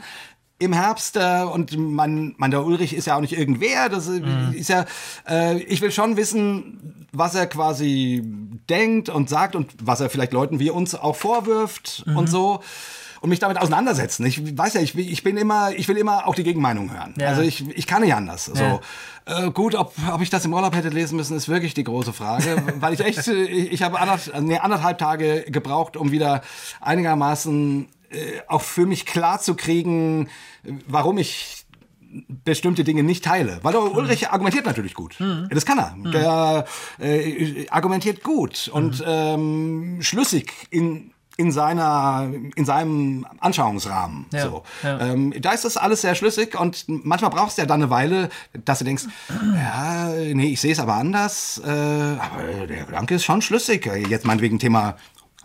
Im Herbst äh, und mein, mein der Ulrich ist ja auch nicht irgendwer, das äh, ist ja, äh, ich will schon wissen, was er quasi denkt und sagt und was er vielleicht Leuten wie uns auch vorwirft und so und mich damit auseinandersetzen. Ich weiß ja, ich, ich bin immer, ich will immer auch die Gegenmeinung hören. Ja. Also ich, ich kann nicht anders. So. Äh, gut, ob, ob ich das im Urlaub hätte lesen müssen, ist wirklich die große Frage, [laughs] weil ich echt, ich, ich habe anderth, nee, anderthalb Tage gebraucht, um wieder einigermaßen auch für mich klar zu kriegen, äh, warum ich bestimmte Dinge nicht teile. Weil der Ulrich argumentiert natürlich gut. Das kann er. Der äh, argumentiert gut und ähm, schlüssig in in seiner in seinem Anschauungsrahmen Ja, so ja. ähm, da ist das alles sehr schlüssig und manchmal brauchst du ja dann eine Weile dass du denkst ja nee ich sehe es aber anders äh, aber der Gedanke ist schon schlüssig jetzt meinetwegen Thema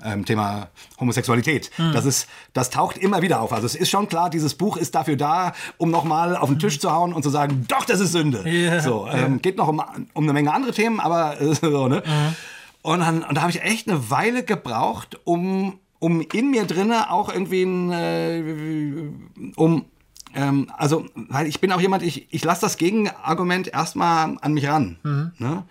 ähm, Thema Homosexualität. Hm. Das ist, das taucht immer wieder auf. Also es ist schon klar, dieses Buch ist dafür da, um nochmal auf den Tisch zu hauen und zu sagen, doch, das ist Sünde. Ja, so, ähm, geht noch um, um eine Menge andere Themen, aber äh, [laughs] so, ne? Und, dann, und da habe ich echt eine Weile gebraucht, um, um in mir drinne auch irgendwie ein, äh, um ähm, also, weil ich bin auch jemand, ich, ich lasse das Gegenargument erstmal an mich ran. Ne?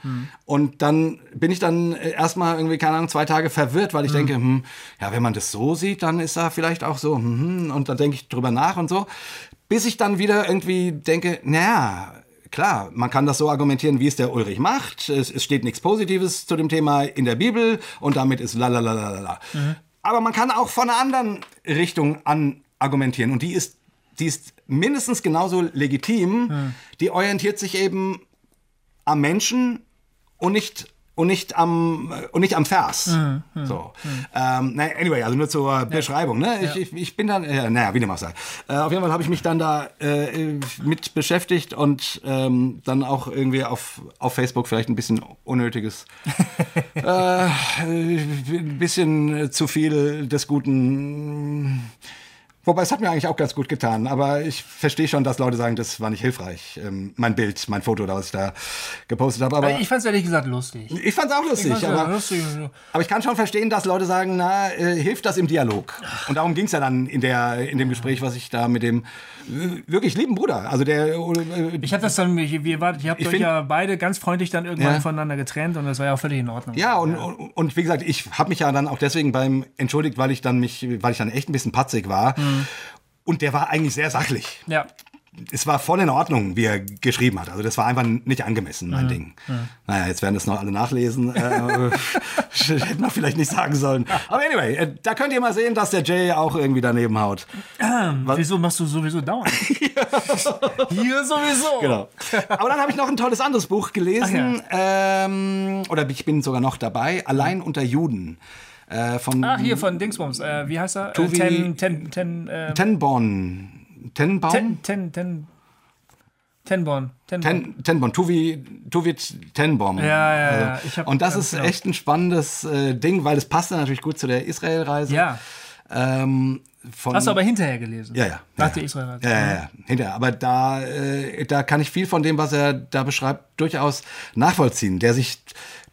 Und dann bin ich dann äh, erstmal irgendwie, keine Ahnung, zwei Tage verwirrt, weil ich denke, hm, ja, wenn man das so sieht, dann ist da vielleicht auch so, hm, hm, und dann denke ich drüber nach und so. Bis ich dann wieder irgendwie denke, naja, Klar, man kann das so argumentieren, wie es der Ulrich macht. Es, es steht nichts Positives zu dem Thema in der Bibel und damit ist la la la la la. Aber man kann auch von einer anderen Richtung an argumentieren und die ist, die ist mindestens genauso legitim. Die orientiert sich eben am Menschen und nicht und nicht am und nicht am Vers. So. Ähm, na, anyway, also nur zur Beschreibung. Ne? Ich, ich, ich bin dann, äh, naja, wie dem auch sei. Äh, auf jeden Fall habe ich mich dann da äh, mit beschäftigt und ähm, dann auch irgendwie auf, auf Facebook vielleicht ein bisschen unnötiges, [laughs] äh, ein bisschen zu viel des Guten Wobei es hat mir eigentlich auch ganz gut getan, aber ich verstehe schon, dass Leute sagen, das war nicht hilfreich. Ähm, mein Bild, mein Foto, da was ich da gepostet habe. Aber ich fand es ehrlich gesagt lustig. Ich fand es auch lustig, ja aber, lustig. aber ich kann schon verstehen, dass Leute sagen, na, äh, hilft das im Dialog? Und darum ging es ja dann in, der, in dem Gespräch, was ich da mit dem äh, wirklich lieben Bruder, also der... Äh, Ich habe das dann, wir, wir wart- ihr habt Ich euch ja beide ganz freundlich dann irgendwann Ja. voneinander getrennt und das war ja auch völlig in Ordnung. Ja, und, und, und wie gesagt, ich habe mich ja dann auch deswegen beim entschuldigt, weil ich dann mich, weil ich dann echt ein bisschen patzig war. Und der war eigentlich sehr sachlich. Ja. Es war voll in Ordnung, wie er geschrieben hat. Also das war einfach nicht angemessen, mein Ding. Naja, jetzt werden das noch alle nachlesen. äh, [laughs] hätte man vielleicht nicht sagen sollen. Aber anyway, äh, da könnt ihr mal sehen, dass der Jay auch irgendwie daneben haut. Wieso machst du sowieso dauernd? [laughs] Hier sowieso. Genau. Aber dann habe ich noch ein tolles anderes Buch gelesen. ähm, oder ich bin sogar noch dabei. Allein unter Juden. Äh, von Ach, hier von Dingsbums. Äh, wie heißt er? Äh, Tobi- ten, ten, ten, äh, Tenborn. Tenbaum? ten, ten, ten, Tenborn. Tenborn. Ten, Tenborn, Tuvi, Tuvit Tenborn. Ja, ja, ja. Hab- und das ist genau. echt ein spannendes äh, Ding, weil es passt dann natürlich gut zu der Israel-Reise. Ja. Ähm, Hast du aber hinterher gelesen? Ja, ja. Nach ja, der ja. Israel. Ja, ja, ja, hinterher. Aber da, äh, da kann ich viel von dem, was er da beschreibt, durchaus nachvollziehen. Der sich,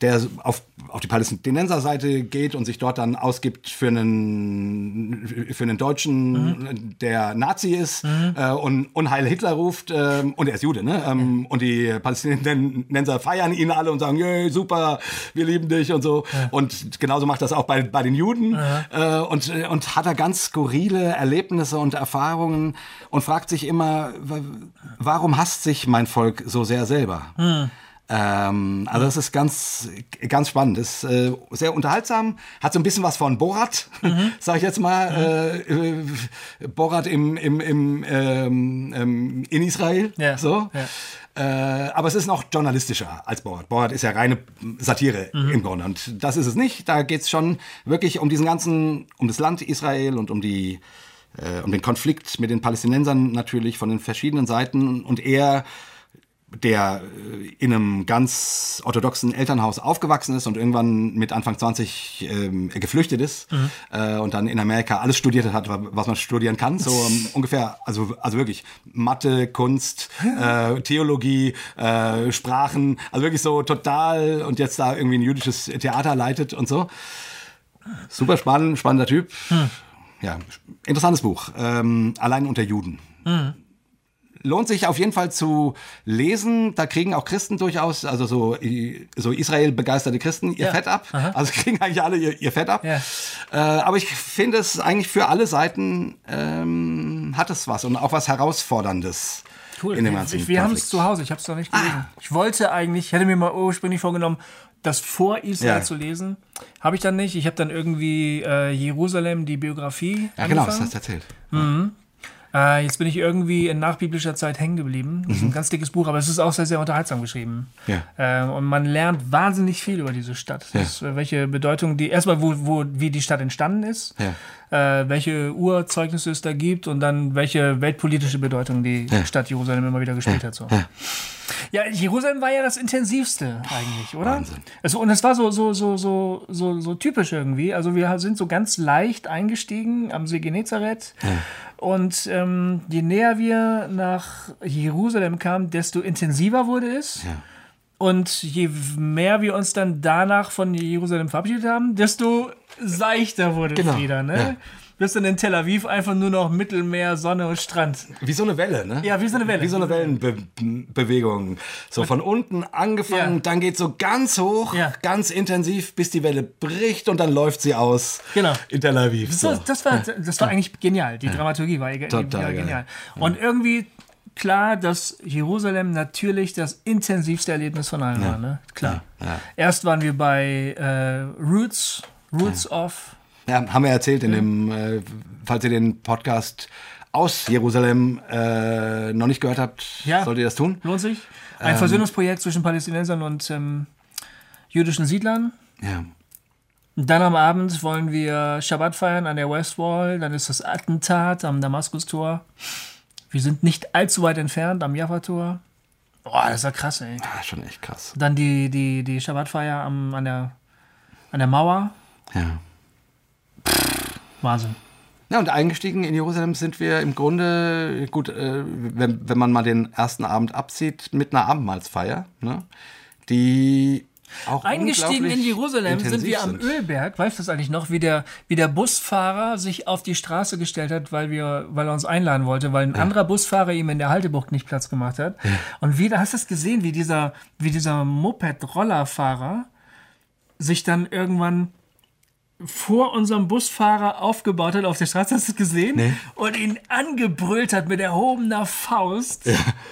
der auf, auf die Palästinenser-Seite geht und sich dort dann ausgibt für einen, für einen Deutschen, der Nazi ist äh, und Unheil Hitler ruft. ähm, und er ist Jude, ne? Ähm, Und die Palästinenser feiern ihn alle und sagen, Yay, super, wir lieben dich und so. Und genauso macht das auch bei, bei den Juden. Äh, und, äh, und hat er ganz skurrile Erlebnisse und Erfahrungen und fragt sich immer, wa- warum hasst sich mein Volk so sehr selber? Ähm, also das ist ganz, ganz spannend. Ist äh, sehr unterhaltsam. Hat so ein bisschen was von Borat, [laughs] sag ich jetzt mal. Äh, äh, Borat im, im, im, ähm, ähm, in Israel. Ja, So. ja. Äh, aber es ist noch journalistischer als Borat. Borat ist ja reine Satire im Grunde. Und das ist es nicht. Da geht es schon wirklich um diesen ganzen, um das Land Israel und um die äh, um den Konflikt mit den Palästinensern natürlich von den verschiedenen Seiten. Und er der äh, in einem ganz orthodoxen Elternhaus aufgewachsen ist und irgendwann mit Anfang 20 ähm, geflüchtet ist äh, und dann in Amerika alles studiert hat, wa- was man studieren kann. So ähm, [laughs] ungefähr, also, also wirklich Mathe, Kunst, äh, Theologie, äh, Sprachen, also wirklich so total und jetzt da irgendwie ein jüdisches Theater leitet und so. Super spannend, spannender Typ. Ja, interessantes Buch. Ähm, Allein unter Juden lohnt sich auf jeden Fall zu lesen. Da kriegen auch Christen durchaus, also so, so Israel-begeisterte Christen, ihr Ja. Fett ab. Also [laughs] kriegen eigentlich alle ihr, ihr Fett ab. Ja. Äh, aber ich finde es eigentlich für alle Seiten ähm, hat es was und auch was Herausforderndes Cool. in dem ganzen wir haben es zu Hause, ich habe es noch nicht gelesen. Ah. Ich wollte eigentlich, ich hätte mir mal ursprünglich vorgenommen, das vor Israel Ja. zu lesen. Habe ich dann nicht. Ich habe dann irgendwie äh, Jerusalem, die Biografie. Ja, genau, das angefangen. hast du erzählt. Äh, jetzt bin ich irgendwie in nachbiblischer Zeit hängen geblieben. Das ist ein ganz dickes Buch, aber es ist auch sehr, sehr unterhaltsam geschrieben. Mhm. Ja. Äh, und man lernt wahnsinnig viel über diese Stadt. Ja. Das, äh, welche Bedeutung die, erstmal, wo, wo, wie die Stadt entstanden ist, äh, welche Urzeugnisse es da gibt und dann welche weltpolitische Bedeutung die Ja. Stadt Jerusalem immer wieder gespielt hat. So. Ja. Ja, Jerusalem war ja das intensivste eigentlich, oder? Wahnsinn. Also, und es war so, so, so, so, so, so typisch irgendwie. Also wir sind so ganz leicht eingestiegen am See Genezareth. Und ähm, je näher wir nach Jerusalem kamen, desto intensiver wurde es. Ja. Und je mehr wir uns dann danach von Jerusalem verabschiedet haben, desto seichter wurde Genau, es wieder. Ne? ja. Bis dann in Tel Aviv einfach nur noch Mittelmeer, Sonne und Strand. Wie so eine Welle, ne? Ja, wie so eine Welle. Wie so eine Wellenbewegung. So von unten angefangen, Ja. dann geht so ganz hoch, Ja. ganz intensiv, bis die Welle bricht und dann läuft sie aus Genau. in Tel Aviv. So, So. das war, das war eigentlich genial. Die Dramaturgie war, Total genial. Und irgendwie klar, dass Jerusalem natürlich das intensivste Erlebnis von allen war. Ne? Klar. Ja. Erst waren wir bei äh, Roots, Roots of. Ja, haben wir erzählt in dem, äh, falls ihr den Podcast aus Jerusalem äh, noch nicht gehört habt, Ja. solltet ihr das tun. Lohnt sich. Ein Ähm. Versöhnungsprojekt zwischen Palästinensern und ähm, jüdischen Siedlern. Ja. Dann am Abend wollen wir Shabbat feiern an der Westwall. Dann ist das Attentat am Damaskustor. Wir sind nicht allzu weit entfernt am Jaffa-Tor. Boah, das war krass, ey. Ah, schon echt krass. Dann die, die, die Schabbatfeier am, an, der, an der Mauer. Ja. Wahnsinn. Ja, und eingestiegen in Jerusalem sind wir im Grunde, gut, äh, wenn, wenn man mal den ersten Abend absieht, mit einer Abendmahlsfeier, ne? die auch Eingestiegen in Jerusalem sind wir am Ölberg. Weißt du das eigentlich noch, wie der, wie der Busfahrer sich auf die Straße gestellt hat, weil, wir, weil er uns einladen wollte, weil ein anderer Busfahrer ihm in der Haltebucht nicht Platz gemacht hat. Und wie, hast du es gesehen, wie dieser, wie dieser Moped-Rollerfahrer sich dann irgendwann vor unserem Busfahrer aufgebaut hat auf der Straße, hast du es gesehen? Nee. Und ihn angebrüllt hat mit erhobener Faust.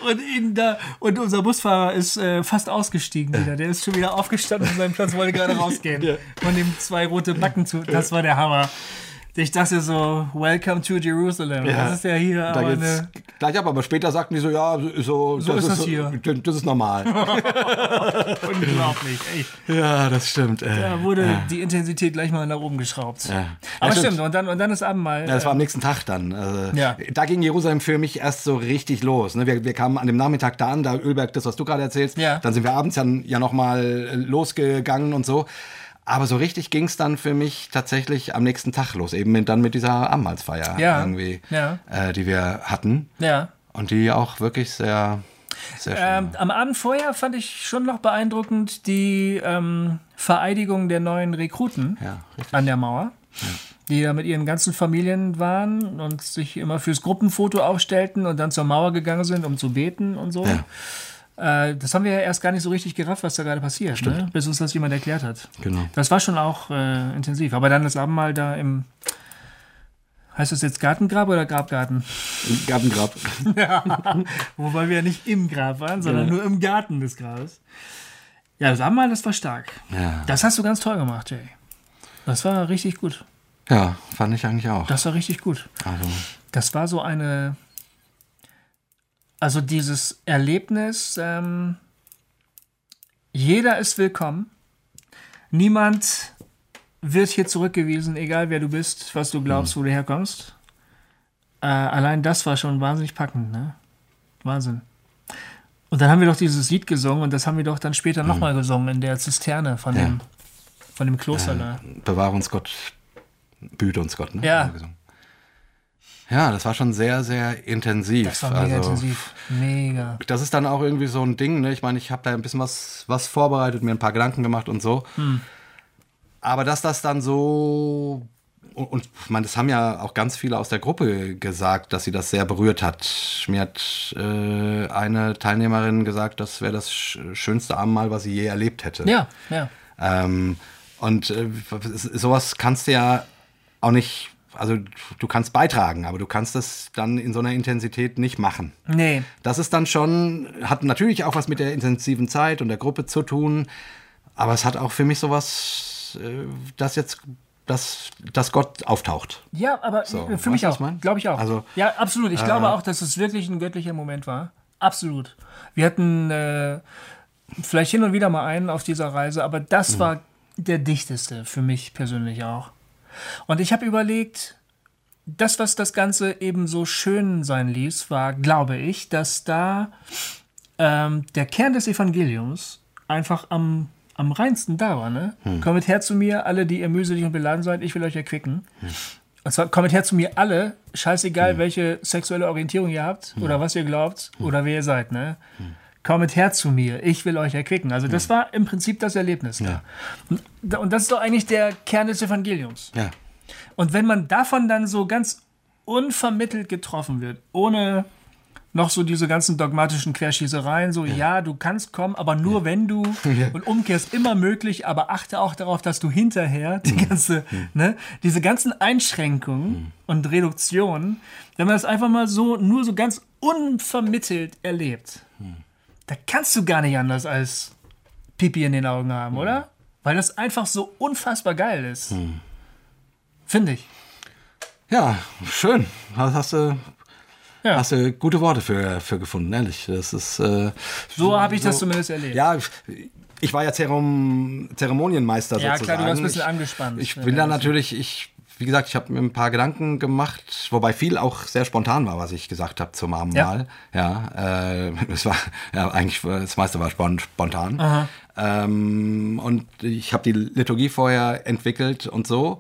Und ihn da, und unser Busfahrer ist äh, fast ausgestiegen wieder. Der ist schon wieder aufgestanden von seinem Platz, wollte gerade [laughs] rausgehen. Von dem zwei rote Backen zu. Das war der Hammer. Ich dachte so, welcome to Jerusalem. Ja. Das ist ja hier Da aber eine, gleich ab, aber später sagten die so, ja, so, So ist das hier. Das ist normal. [laughs] [laughs] unglaublich. Echt. ja, das stimmt. Äh, Da wurde die Intensität gleich mal nach oben geschraubt. Ja. Aber Ja, stimmt, und dann, und dann ist Abendmahl. Ja, das war am nächsten Tag dann. Also, Ja. Da ging Jerusalem für mich erst so richtig los. Ne? Wir, wir kamen an dem Nachmittag da an, da Ölberg, das, was du gerade erzählst. Ja. Dann sind wir abends dann ja nochmal losgegangen und so. Aber so richtig ging es dann für mich tatsächlich am nächsten Tag los. Eben mit, dann mit dieser Abendmahlsfeier Ja. irgendwie, Ja. Äh, die wir hatten. ja. Und die auch wirklich sehr, sehr schön Ähm, am Abend vorher fand ich schon noch beeindruckend die ähm, Vereidigung der neuen Rekruten Ja, an der Mauer, die da mit ihren ganzen Familien waren und sich immer fürs Gruppenfoto aufstellten und dann zur Mauer gegangen sind, um zu beten und so. Äh, das haben wir ja erst gar nicht so richtig gerafft, was da gerade passiert, ne? bis uns das jemand erklärt hat. Genau. Das war schon auch äh, intensiv. Aber dann das Abendmahl da im. Heißt das jetzt Gartengrab oder Grabgarten? Gartengrab. [laughs] Wobei wir ja nicht im Grab waren, sondern Ja. nur im Garten des Grabes. Ja, das Abendmahl, das war stark. Ja. Das hast du ganz toll gemacht, Jay. Das war richtig gut. ja, fand ich eigentlich auch. Das war richtig gut. Also, Das war so eine. Also dieses Erlebnis, ähm, jeder ist willkommen. Niemand wird hier zurückgewiesen, egal wer du bist, was du glaubst, wo du herkommst. Äh, allein das war schon wahnsinnig packend, ne? Wahnsinn. Und dann haben wir doch dieses Lied gesungen und das haben wir doch dann später nochmal gesungen in der Zisterne von, Ja. dem, von dem Kloster da. bewahre uns Gott, behüte uns Gott, ne? Ja. Ja, das war schon sehr, sehr intensiv. Das war mega also, intensiv. Mega. Das ist dann auch irgendwie so ein Ding, ne? Ich meine, ich habe da ein bisschen was, was vorbereitet, mir ein paar Gedanken gemacht und so. Hm. Aber dass das dann so. Und, und ich meine, das haben ja auch ganz viele aus der Gruppe gesagt, dass sie das sehr berührt hat. Mir hat äh, eine Teilnehmerin gesagt, das wäre das sch- schönste Abendmahl, was sie je erlebt hätte. Ja, ja. Ähm, und äh, sowas kannst du ja auch nicht, also du kannst beitragen, aber du kannst das dann in so einer Intensität nicht machen. Nee. Das ist dann schon, hat natürlich auch was mit der intensiven Zeit und der Gruppe zu tun, aber es hat auch für mich sowas, äh, dass jetzt, dass, dass Gott auftaucht. Ja, aber So, für mich auch. Glaube ich auch. Also, ja, absolut. Ich glaube auch, dass es wirklich ein göttlicher Moment war. Absolut. Wir hatten äh, vielleicht hin und wieder mal einen auf dieser Reise, aber das war der dichteste für mich persönlich auch. Und ich habe überlegt, das, was das Ganze eben so schön sein ließ, war, glaube ich, dass da ähm, der Kern des Evangeliums einfach am, am reinsten da war. Ne? Kommet her zu mir, alle, die ihr mühselig und beladen seid, ich will euch erquicken. Und zwar kommt her zu mir alle, scheißegal, welche sexuelle Orientierung ihr habt oder was ihr glaubt oder wer ihr seid. Ne? Kommet her zu mir, ich will euch erquicken. Also das war im Prinzip das Erlebnis. Ja. Und, und das ist doch eigentlich der Kern des Evangeliums. Ja. Und wenn man davon dann so ganz unvermittelt getroffen wird, ohne noch so diese ganzen dogmatischen Querschießereien, so ja, du kannst kommen, aber nur wenn du [laughs] und umkehrst immer möglich, aber achte auch darauf, dass du hinterher die ganze, ne, diese ganzen Einschränkungen und Reduktionen, wenn man das einfach mal so nur so ganz unvermittelt erlebt, da kannst du gar nicht anders als Pipi in den Augen haben, oder? Weil das einfach so unfassbar geil ist. Finde ich. Ja, schön. Hast du, Ja. hast du gute Worte für, für gefunden, ehrlich. Das ist. Äh, So habe ich das zumindest erlebt. Ja, ich war ja Zerom Zeremonienmeister Ja, sozusagen. klar, du warst ein bisschen ich, angespannt. Ich Ja, bin da natürlich, ich, wie gesagt, ich habe mir ein paar Gedanken gemacht, wobei viel auch sehr spontan war, was ich gesagt habe zum Abendmahl. Ja, äh, [laughs] es war ja eigentlich das meiste war spon- spontan. Ähm, und ich habe die Liturgie vorher entwickelt und so.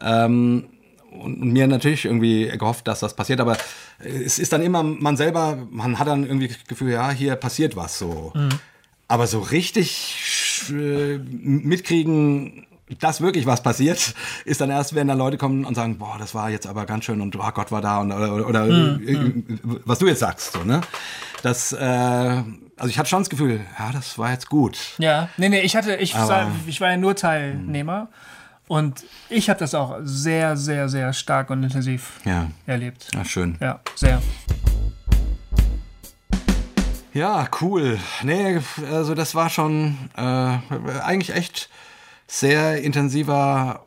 Ähm, und, mir natürlich irgendwie gehofft, dass das passiert, aber es ist dann immer man selber, man hat dann irgendwie das Gefühl, ja, hier passiert was so. Aber so richtig äh, mitkriegen, dass wirklich was passiert, ist dann erst, wenn dann Leute kommen und sagen, boah, das war jetzt aber ganz schön und oh Gott war da und oder, oder äh, was du jetzt sagst, so, ne? Das, äh, also ich hatte schon das Gefühl, ja, das war jetzt gut. Ja, nee, nee, ich hatte, ich, Aber- war, ich war ja nur Teilnehmer und ich habe das auch sehr, sehr, sehr stark und intensiv Ja, erlebt. ja schön. Ja, sehr. Ja, cool. Nee, also das war schon äh, eigentlich echt sehr intensiver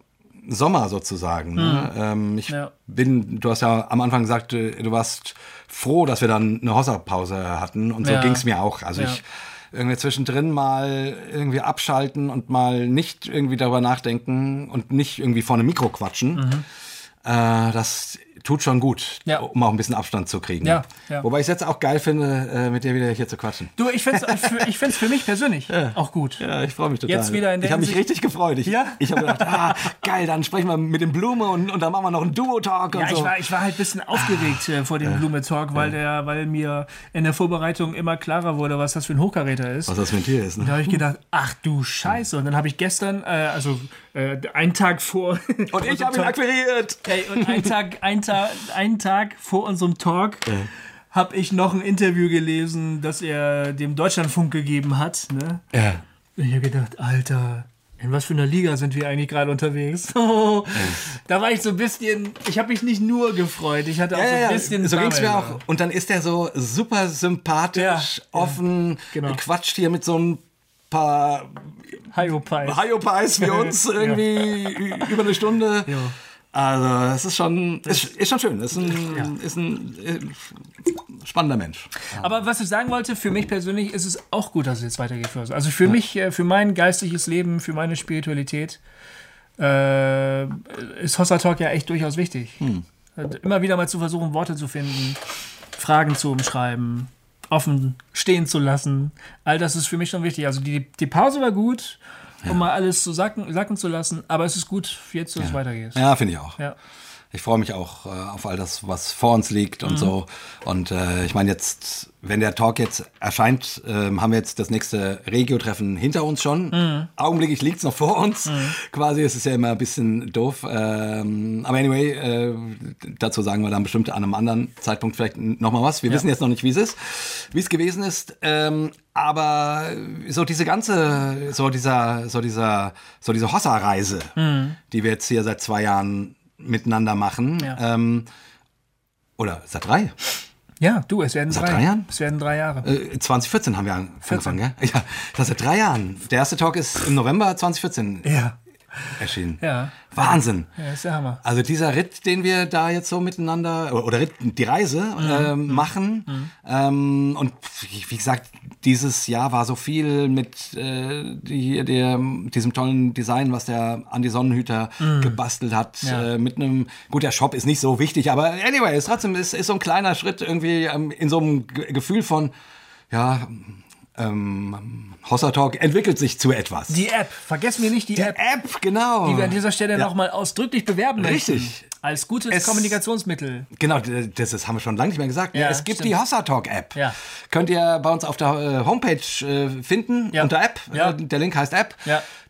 Sommer sozusagen. Ne? Ähm, ich Ja. bin, du hast ja am Anfang gesagt, äh, du warst froh, dass wir dann eine Hossa-Pause hatten und so Ja. ging es mir auch. Also Ja. ich irgendwie zwischendrin mal irgendwie abschalten und mal nicht irgendwie darüber nachdenken und nicht irgendwie vor einem Mikro quatschen. Äh, das tut schon gut, Ja. um auch ein bisschen Abstand zu kriegen. Ja, ja. Wobei ich es jetzt auch geil finde, äh, mit dir wieder hier zu quatschen. Du, ich finde es für, ich find's für mich persönlich [laughs] auch gut. Ja, ich freue mich total. Jetzt wieder in der ich habe mich richtig gefreut. Ich, Ja? ich habe gedacht, ah, geil, dann sprechen wir mit dem Blume und, und dann machen wir noch einen Duo-Talk und Ja, so. ich war, ich war halt ein bisschen aufgeregt äh, vor dem Blume Talk, weil, der, weil mir in der Vorbereitung immer klarer wurde, was das für ein Hochkaräter ist. Was das für ein Tier ist, Da ne? habe ich gedacht, ach du Scheiße. Und dann habe ich gestern, äh, also äh, einen Tag vor. [laughs] Und ich habe ihn akquiriert. Ey, und einen Tag, einen Tag, einen Tag vor unserem Talk habe ich noch ein Interview gelesen, das er dem Deutschlandfunk gegeben hat. Ne? Ja. Und ich habe gedacht, Alter, in was für einer Liga sind wir eigentlich gerade unterwegs? [laughs] da war ich so ein bisschen, ich habe mich nicht nur gefreut, ich hatte auch Ja, so ein ja. bisschen. so ging es mir auch. Und dann ist er so super sympathisch, Ja, offen, Genau. quatscht hier mit so ein paar. Hyopies wie [laughs] uns irgendwie ü- über eine Stunde. Ja. Also, es ist schon, ist, ist schon schön. Ist ein, ist ein äh, spannender Mensch. Aber was ich sagen wollte, für mich persönlich ist es auch gut, dass es jetzt weitergeht. Also für mich, äh, für mein geistiges Leben, für meine Spiritualität äh, ist Hossa Talk ja echt durchaus wichtig. Äh, Immer wieder mal zu versuchen, Worte zu finden, Fragen zu umschreiben, offen stehen zu lassen. All das ist für mich schon wichtig. Also die, die Pause war gut, um mal alles zu sacken, sacken zu lassen, aber es ist gut jetzt, dass es weitergeht. Ja, finde ich auch. Ja. Ich freue mich auch äh, auf all das, was vor uns liegt und so. Und äh, ich meine jetzt, wenn der Talk jetzt erscheint, ähm, haben wir jetzt das nächste Regio-Treffen hinter uns schon. Augenblicklich liegt es noch vor uns. Quasi, es ist ja immer ein bisschen doof. Ähm, aber anyway, äh, dazu sagen wir dann bestimmt an einem anderen Zeitpunkt vielleicht nochmal was. Wir wissen jetzt noch nicht, wie es ist, wie es gewesen ist. Ähm, aber so diese ganze, so dieser, so dieser, so diese Hossa-Reise, die wir jetzt hier seit zwei Jahren miteinander machen, Ja. ähm, oder seit drei, ja, du, es werden Seit drei. drei Jahren? Es werden drei Jahre. äh, 2014 haben wir angefangen, ja? Ja, das seit drei Jahren. Der erste Talk ist im November 2014 ja. Erschienen. Ja. Wahnsinn. Ja, ist der Hammer. Also dieser Ritt, den wir da jetzt so miteinander, oder Ritt, die Reise Mhm. ähm, machen. Ähm, und wie gesagt, dieses Jahr war so viel mit äh, die, der, diesem tollen Design, was der Andi Sonnenhüter gebastelt hat. Mhm. Ja. Äh, mit einem, gut, der Shop ist nicht so wichtig, aber anyway, es trotzdem ist, ist so ein kleiner Schritt irgendwie ähm, in so einem Ge- Gefühl von, ja, ähm, Hossa Talk entwickelt sich zu etwas. Die App, vergessen wir nicht die, App, App, genau. die wir an dieser Stelle Ja. nochmal ausdrücklich bewerben möchten. Richtig. Als gutes Es- Kommunikationsmittel. Genau, das, ist, haben wir schon lange nicht mehr gesagt. Ja, es gibt stimmt. die Hossa Talk App. Ja. Könnt ihr bei uns auf der äh, Homepage äh, finden, Ja. unter App. Ja. Der Link heißt App.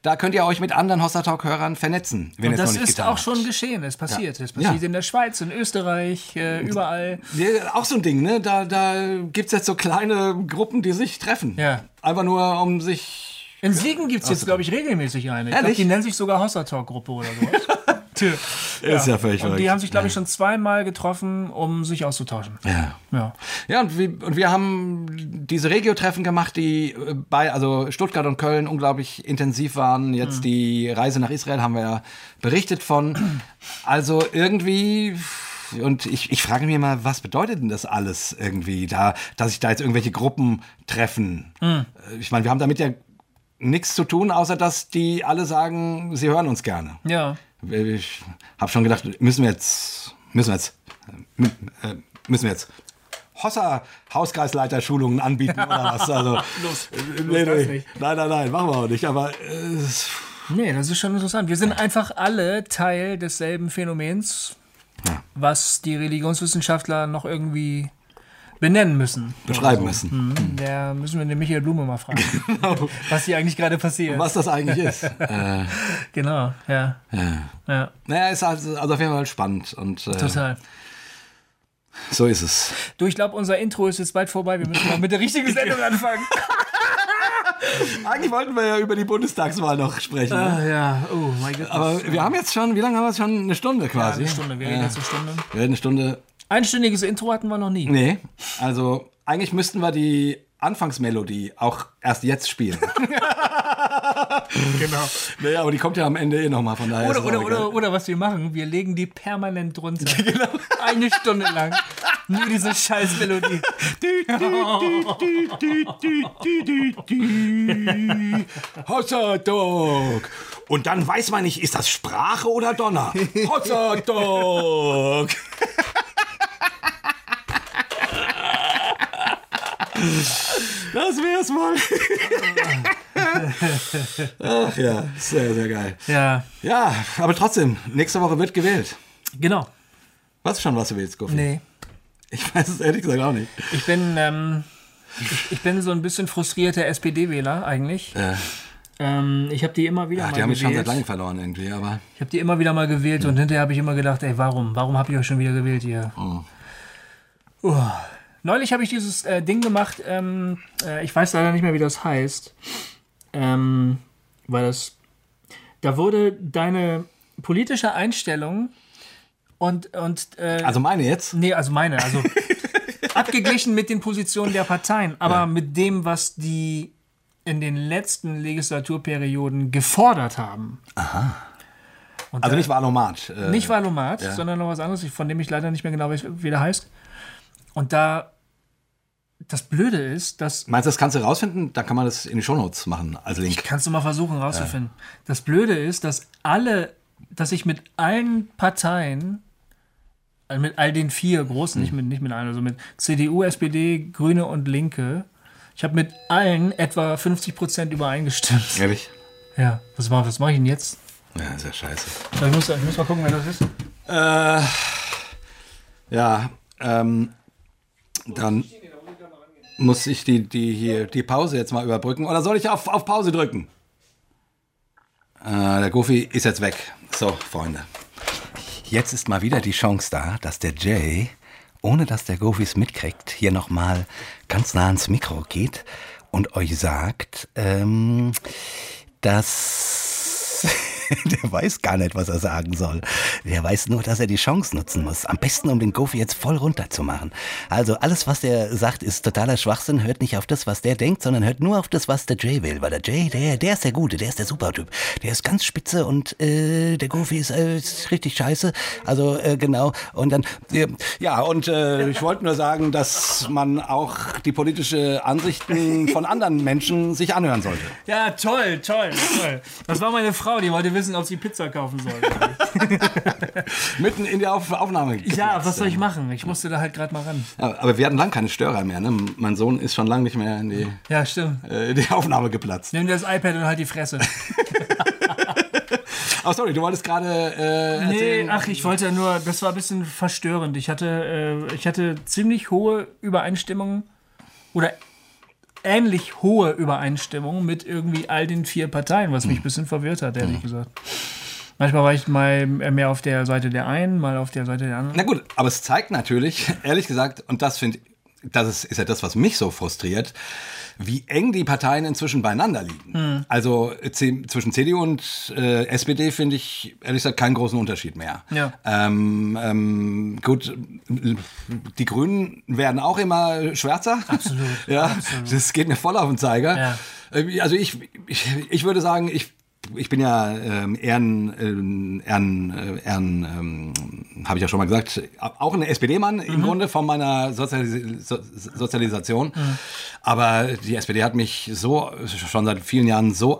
Ja. Da könnt ihr euch mit anderen Hossa Talk Hörern vernetzen, wenn Und es noch das nicht ist auch habt. schon geschehen. Es passiert. Ja. Es passiert Ja. in der Schweiz, in Österreich, äh, überall. Ja, auch so ein Ding, ne? Da, da gibt es jetzt so kleine Gruppen, die sich treffen. Ja. Einfach nur, um sich. In Siegen gibt es jetzt, glaube ich, regelmäßig eine. Ich Ehrlich? die nennen sich sogar Hossa Talk Gruppe oder sowas. [laughs] Tja. [laughs] Ist ja völlig Und die haben sich, glaube ich, schon zweimal getroffen, um sich auszutauschen. Ja. Ja. Ja, und wir, und wir haben diese Regio-Treffen gemacht, die äh, bei, also Stuttgart und Köln unglaublich intensiv waren. Jetzt die Reise nach Israel haben wir ja berichtet von. Also irgendwie. Und ich, ich frage mich mal, was bedeutet denn das alles irgendwie, da, dass sich da jetzt irgendwelche Gruppen treffen? Äh, Ich meine, wir haben damit ja nichts zu tun, außer dass die alle sagen, sie hören uns gerne. Ja. Ich habe schon gedacht, müssen wir jetzt, müssen wir jetzt, äh, äh, müssen wir jetzt Hossa Hauskreisleiter-Schulungen anbieten oder [laughs] was? Also, Los, äh, los, nicht. Nein, nein, nein, machen wir auch nicht. Aber äh, Nee, das ist schon interessant. Wir sind einfach alle Teil desselben Phänomens. was die Religionswissenschaftler noch irgendwie benennen müssen. Beschreiben müssen. Mhm. Der müssen wir den Michael Blume mal fragen, [laughs] was hier eigentlich gerade passiert. Was das eigentlich ist. [laughs] äh, Genau, ja. ja. ja. Naja, ist also, also auf jeden Fall spannend. Und äh, Total. so ist es. Du, ich glaube, unser Intro ist jetzt bald vorbei. Wir müssen mal mit der richtigen Sendung anfangen. [laughs] Eigentlich wollten wir ja über die Bundestagswahl noch sprechen. ne? Ah, ja, oh mein Gott. Aber wir haben jetzt schon, wie lange haben wir jetzt schon? Eine Stunde ja, quasi. eine Stunde, wir reden jetzt eine Stunde. Wir reden eine Stunde. Einstündiges Intro hatten wir noch nie. Nee, also eigentlich müssten wir die Anfangsmelodie auch erst jetzt spielen. [laughs] Genau. naja, aber die kommt ja am Ende eh nochmal, von daher. Oder, oder, oder, oder was wir machen, wir legen die permanent drunter. [laughs] Eine Stunde lang. Nur diese scheiß Melodie. [laughs] Hotdog. Und dann weiß man nicht, ist das Sprache oder Donner? Hotdog. Das wär's mal. Ach ja, sehr, sehr geil. Ja, Ja, aber trotzdem, nächste Woche wird gewählt. genau. Weißt du schon, was du willst, Goofy? Nee. Ich weiß es ehrlich gesagt auch nicht. Ich bin, ähm, ich, ich bin so ein bisschen frustrierter SPD-Wähler eigentlich. Äh, Ähm, ich habe die immer wieder ach, mal die haben mich schon seit gewählt. langem verloren irgendwie, aber Ich habe die immer wieder mal gewählt und hinterher habe ich immer gedacht, ey, warum? Warum habe ich euch schon wieder gewählt hier? Oh. Neulich habe ich dieses äh, Ding gemacht, ähm, äh, ich weiß leider nicht mehr, wie das heißt, ähm, weil das, da wurde deine politische Einstellung und, und äh, also meine jetzt? Nee, also meine. Also [laughs] abgeglichen mit den Positionen der Parteien, aber mit dem, was die in den letzten Legislaturperioden gefordert haben. Also nicht Valomat. Äh, Nicht Valomat, sondern noch was anderes, von dem ich leider nicht mehr genau weiß, wie der heißt. Und da das Blöde ist, dass Meinst du, das kannst du rausfinden? Dann kann man das in die Shownotes machen als Link. kannst du mal versuchen rauszufinden. Das Blöde ist, dass alle, dass ich mit allen Parteien, also mit all den vier großen, nicht mit nicht mit allen, also mit CDU, SPD, Grüne und Linke, ich habe mit allen etwa 50 Prozent übereingestimmt. Ehrlich? Ja, was mache was mach ich denn jetzt? Ja, ist ja scheiße. Ich muss, ich muss mal gucken, wer das ist. Äh, ja, ähm, dann muss ich die, die, hier, die Pause jetzt mal überbrücken. Oder soll ich auf, auf Pause drücken? Äh, der Goofy ist jetzt weg. So, Freunde. Jetzt ist mal wieder die Chance da, dass der Jay, ohne dass der Goofy es mitkriegt, hier nochmal ganz nah ans Mikro geht und euch sagt, ähm, dass [laughs] der weiß gar nicht, was er sagen soll. Der weiß nur, dass er die Chance nutzen muss. Am besten, um den Goofy jetzt voll runterzumachen. Also alles, was der sagt, ist totaler Schwachsinn. Hört nicht auf das, was der denkt, sondern hört nur auf das, was der Jay will. Weil der Jay, der, der ist der Gute, der ist der Supertyp. Der ist ganz spitze und äh, der Goofy ist, äh, ist richtig scheiße. Also äh, genau. Und dann, äh, ja, und äh, ich wollte nur sagen, dass man auch die politische Ansichten von anderen Menschen sich anhören sollte. Ja, toll, toll, toll. Das war meine Frau, die wollte wissen, ob sie Pizza kaufen soll. [laughs] Mitten in die Auf Aufnahme. ja, was soll ich machen? Ich musste da halt gerade mal ran. Ja, aber wir hatten lang keine Störer mehr. Ne? Mein Sohn ist schon lange nicht mehr in die, Ja, stimmt. äh, in die Aufnahme geplatzt. Nimm dir das iPad und halt die Fresse. [laughs] Oh, sorry, du wolltest gerade äh, Nee, erzählen. ach, ich wollte nur, das war ein bisschen verstörend. Ich hatte, äh, ich hatte ziemlich hohe Übereinstimmung oder ähnlich hohe Übereinstimmung mit irgendwie all den vier Parteien, was mich ein bisschen verwirrt hat, ehrlich gesagt. Manchmal war ich mal mehr auf der Seite der einen, mal auf der Seite der anderen. Na gut, aber es zeigt natürlich, [laughs] ehrlich gesagt, und das finde das ist, ist ja das, was mich so frustriert, wie eng die Parteien inzwischen beieinander liegen. Hm. Also C zwischen CDU und äh, SPD finde ich ehrlich gesagt keinen großen Unterschied mehr. Ja. Ähm, ähm, gut, die Grünen werden auch immer schwärzer. Absolut, [laughs] ja, das geht mir voll auf den Zeiger. Ja. Äh, Also ich, ich, ich würde sagen, ich ich bin ja ähm, Ehren, ähm, Ehren, äh, Ehren ähm, habe ich ja schon mal gesagt, auch ein SPD-Mann im Grunde von meiner Sozialis so Sozialisation. Aber die SPD hat mich so schon seit vielen Jahren so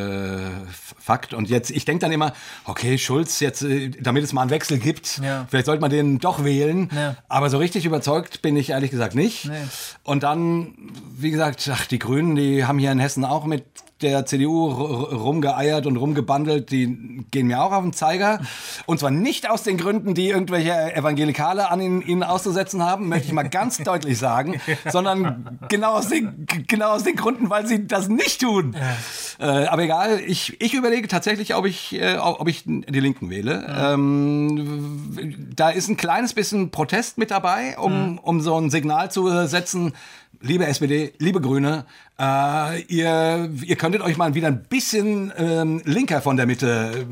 abgefuckt. Und jetzt, ich denke dann immer, okay, Schulz, jetzt, äh, damit es mal einen Wechsel gibt, Ja. vielleicht sollte man den doch wählen. Ja. Aber so richtig überzeugt bin ich ehrlich gesagt nicht. Nee. Und dann, wie gesagt, ach, die Grünen, die haben hier in Hessen auch mit der CDU rumgeeiert und rumgebandelt, die gehen mir auch auf den Zeiger. Und zwar nicht aus den Gründen, die irgendwelche Evangelikale an ihnen, ihnen auszusetzen haben, möchte ich mal ganz [laughs] deutlich sagen, sondern genau aus, den, genau aus den Gründen, weil sie das nicht tun. Ja. Äh, aber egal, ich, ich überlege tatsächlich, ob ich, äh, ob ich die Linken wähle. Ja. Ähm, da ist ein kleines bisschen Protest mit dabei, um, um so ein Signal zu setzen, liebe SPD, liebe Grüne, äh, ihr, ihr könntet euch mal wieder ein bisschen ähm, linker von der Mitte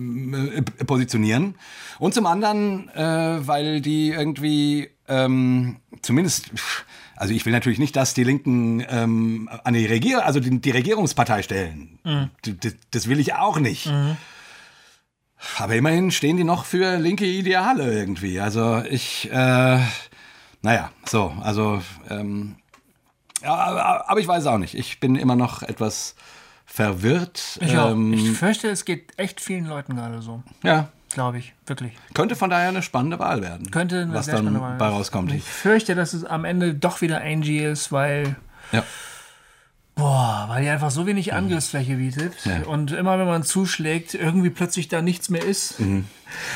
äh, positionieren. Und zum anderen, äh, weil die irgendwie ähm, zumindest, also ich will natürlich nicht, dass die Linken ähm, an die Regier also die, die Regierungspartei stellen. Mhm. Das, das, will ich auch nicht. Mhm. Aber immerhin stehen die noch für linke Ideale irgendwie. Also ich, äh, naja, so, also ähm, ja, aber, aber ich weiß auch nicht. Ich bin immer noch etwas verwirrt. Ich, ähm, ich fürchte, es geht echt vielen Leuten gerade so. Ja. Glaube ich, wirklich. Könnte von daher eine spannende Wahl werden. Könnte eine was dann Wahl bei rauskommt. Ich fürchte, dass es am Ende doch wieder Angie ist, weil. Ja. Boah, weil die einfach so wenig Angriffsfläche bietet. Ja. Und immer wenn man zuschlägt, irgendwie plötzlich da nichts mehr ist. Mhm.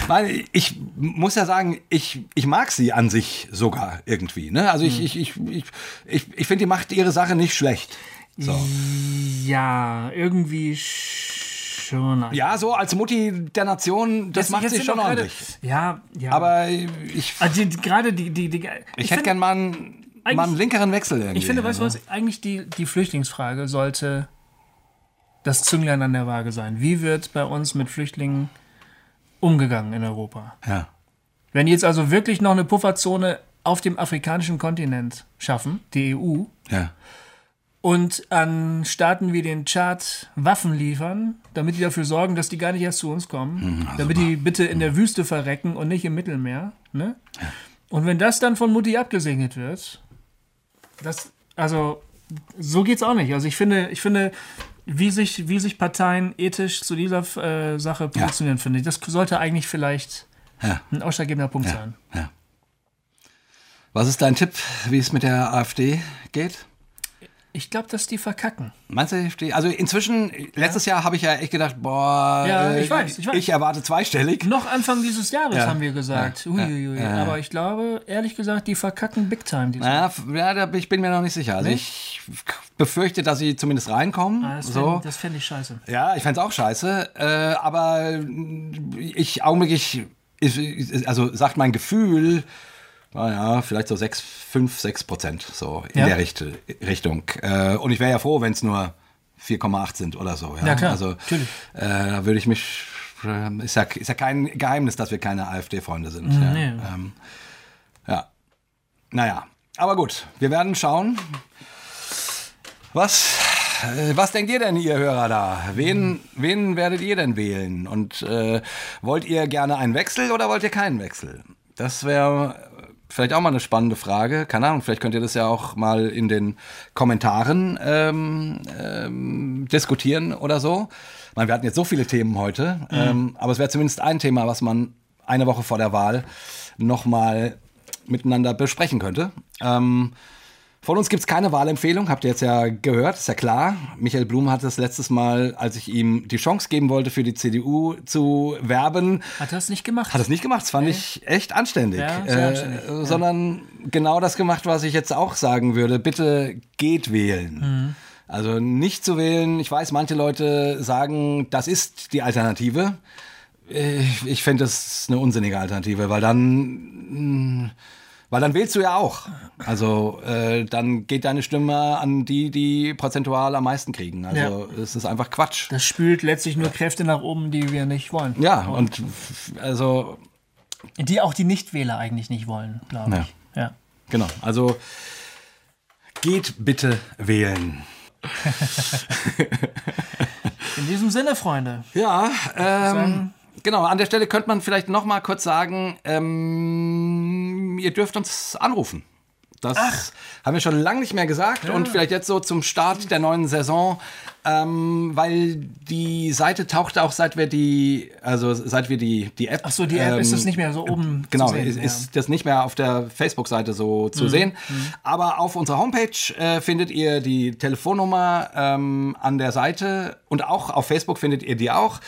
Weil ich muss ja sagen, ich, ich mag sie an sich sogar irgendwie. Ne? Also ich, mhm. ich, ich, ich, ich, ich finde, die macht ihre Sache nicht schlecht. So. Ja, irgendwie schon. Ja, so als Mutti der Nation, das jetzt, macht jetzt sie schon ordentlich. Ja, ja. Aber ich. Also gerade die, die, die, Ich, ich hätte gern mal einen, mal einen linkeren Wechsel irgendwie. Ich finde, weißt du was, eigentlich die, die Flüchtlingsfrage sollte das Zünglein an der Waage sein. Wie wird bei uns mit Flüchtlingen umgegangen in Europa. Ja. Wenn die jetzt also wirklich noch eine Pufferzone auf dem afrikanischen Kontinent schaffen, die EU, ja. und an Staaten wie den Tschad Waffen liefern, damit die dafür sorgen, dass die gar nicht erst zu uns kommen, mhm, also damit die bitte in der Wüste verrecken und nicht im Mittelmeer. Ne? Ja. Und wenn das dann von Mutti abgesegnet wird, das, also so geht's auch nicht. Also ich finde, ich finde, wie sich, wie sich Parteien ethisch zu dieser äh, Sache positionieren, ja. finde ich. Das sollte eigentlich vielleicht ja. ein ausschlaggebender Punkt ja. sein. Was ist dein Tipp, wie es mit der AfD geht? Ich glaube, dass die verkacken. Meinst du, also inzwischen, letztes Jahr habe ich ja echt gedacht, boah, ja, ich, weiß, ich, weiß. ich erwarte zweistellig. Noch Anfang dieses Jahres ja. haben wir gesagt. Uiuiui. Aber ich glaube, ehrlich gesagt, die verkacken big time. Ja, ja, ich bin mir noch nicht sicher. Also nee? ich befürchte, dass sie zumindest reinkommen. Ah, das so. fände fänd ich scheiße. Ja, ich fände es auch scheiße. Äh, aber ich augenblicklich, also sagt mein Gefühl, naja, vielleicht so 6, 5, 6 Prozent so in ja. der Richt Richtung. Äh, und ich wäre ja froh, wenn es nur 4,8 sind oder so. Ja, ja klar, also, natürlich. Äh, da würde ich mich, äh, ist ja, ist ja kein Geheimnis, dass wir keine AfD-Freunde sind. Mhm, ja. Nee. Ähm, ja. Naja, aber gut, wir werden schauen. Was, äh, was denkt ihr denn, ihr Hörer da? Wen, wen werdet ihr denn wählen? Und äh, wollt ihr gerne einen Wechsel oder wollt ihr keinen Wechsel? Das wäre vielleicht auch mal eine spannende Frage. Keine Ahnung, vielleicht könnt ihr das ja auch mal in den Kommentaren ähm, ähm, diskutieren oder so. Ich meine, wir hatten jetzt so viele Themen heute, mhm. ähm, aber es wäre zumindest ein Thema, was man eine Woche vor der Wahl nochmal miteinander besprechen könnte. Ähm, von uns gibt es keine Wahlempfehlung, habt ihr jetzt ja gehört, ist ja klar. Michael Blum hat das letztes Mal, als ich ihm die Chance geben wollte, für die CDU zu werben. Hat er das nicht gemacht? Hat es nicht gemacht, das fand nee. ich echt anständig. Ja, sehr anständig. Äh, ja. Sondern genau das gemacht, was ich jetzt auch sagen würde. Bitte geht wählen. Mhm. Also nicht zu wählen. Ich weiß, manche Leute sagen, das ist die Alternative. Ich, ich fände das eine unsinnige Alternative, weil dann weil dann wählst du ja auch. Also äh, dann geht deine Stimme an die, die prozentual am meisten kriegen. Also ja. es ist einfach Quatsch. Das spült letztlich nur Kräfte nach oben, die wir nicht wollen. Ja, und also. Die auch die Nichtwähler eigentlich nicht wollen, glaube ich. Ja. Genau. Also geht bitte wählen. [laughs] In diesem Sinne, Freunde. Ja, ähm, genau, an der Stelle könnte man vielleicht noch mal kurz sagen, ähm, ihr dürft uns anrufen. Das Ach. haben wir schon lange nicht mehr gesagt. Ja. Und vielleicht jetzt so zum Start der neuen Saison ähm, weil die Seite taucht auch seit wir die, also seit wir die, die App. Ach so, die App ähm, ist es nicht mehr so oben Genau, zu sehen. ist, ja. ist das nicht mehr auf der Facebook-Seite so Mhm. zu sehen. Aber auf unserer Homepage äh, findet ihr die Telefonnummer ähm, an der Seite und auch auf Facebook findet ihr die auch.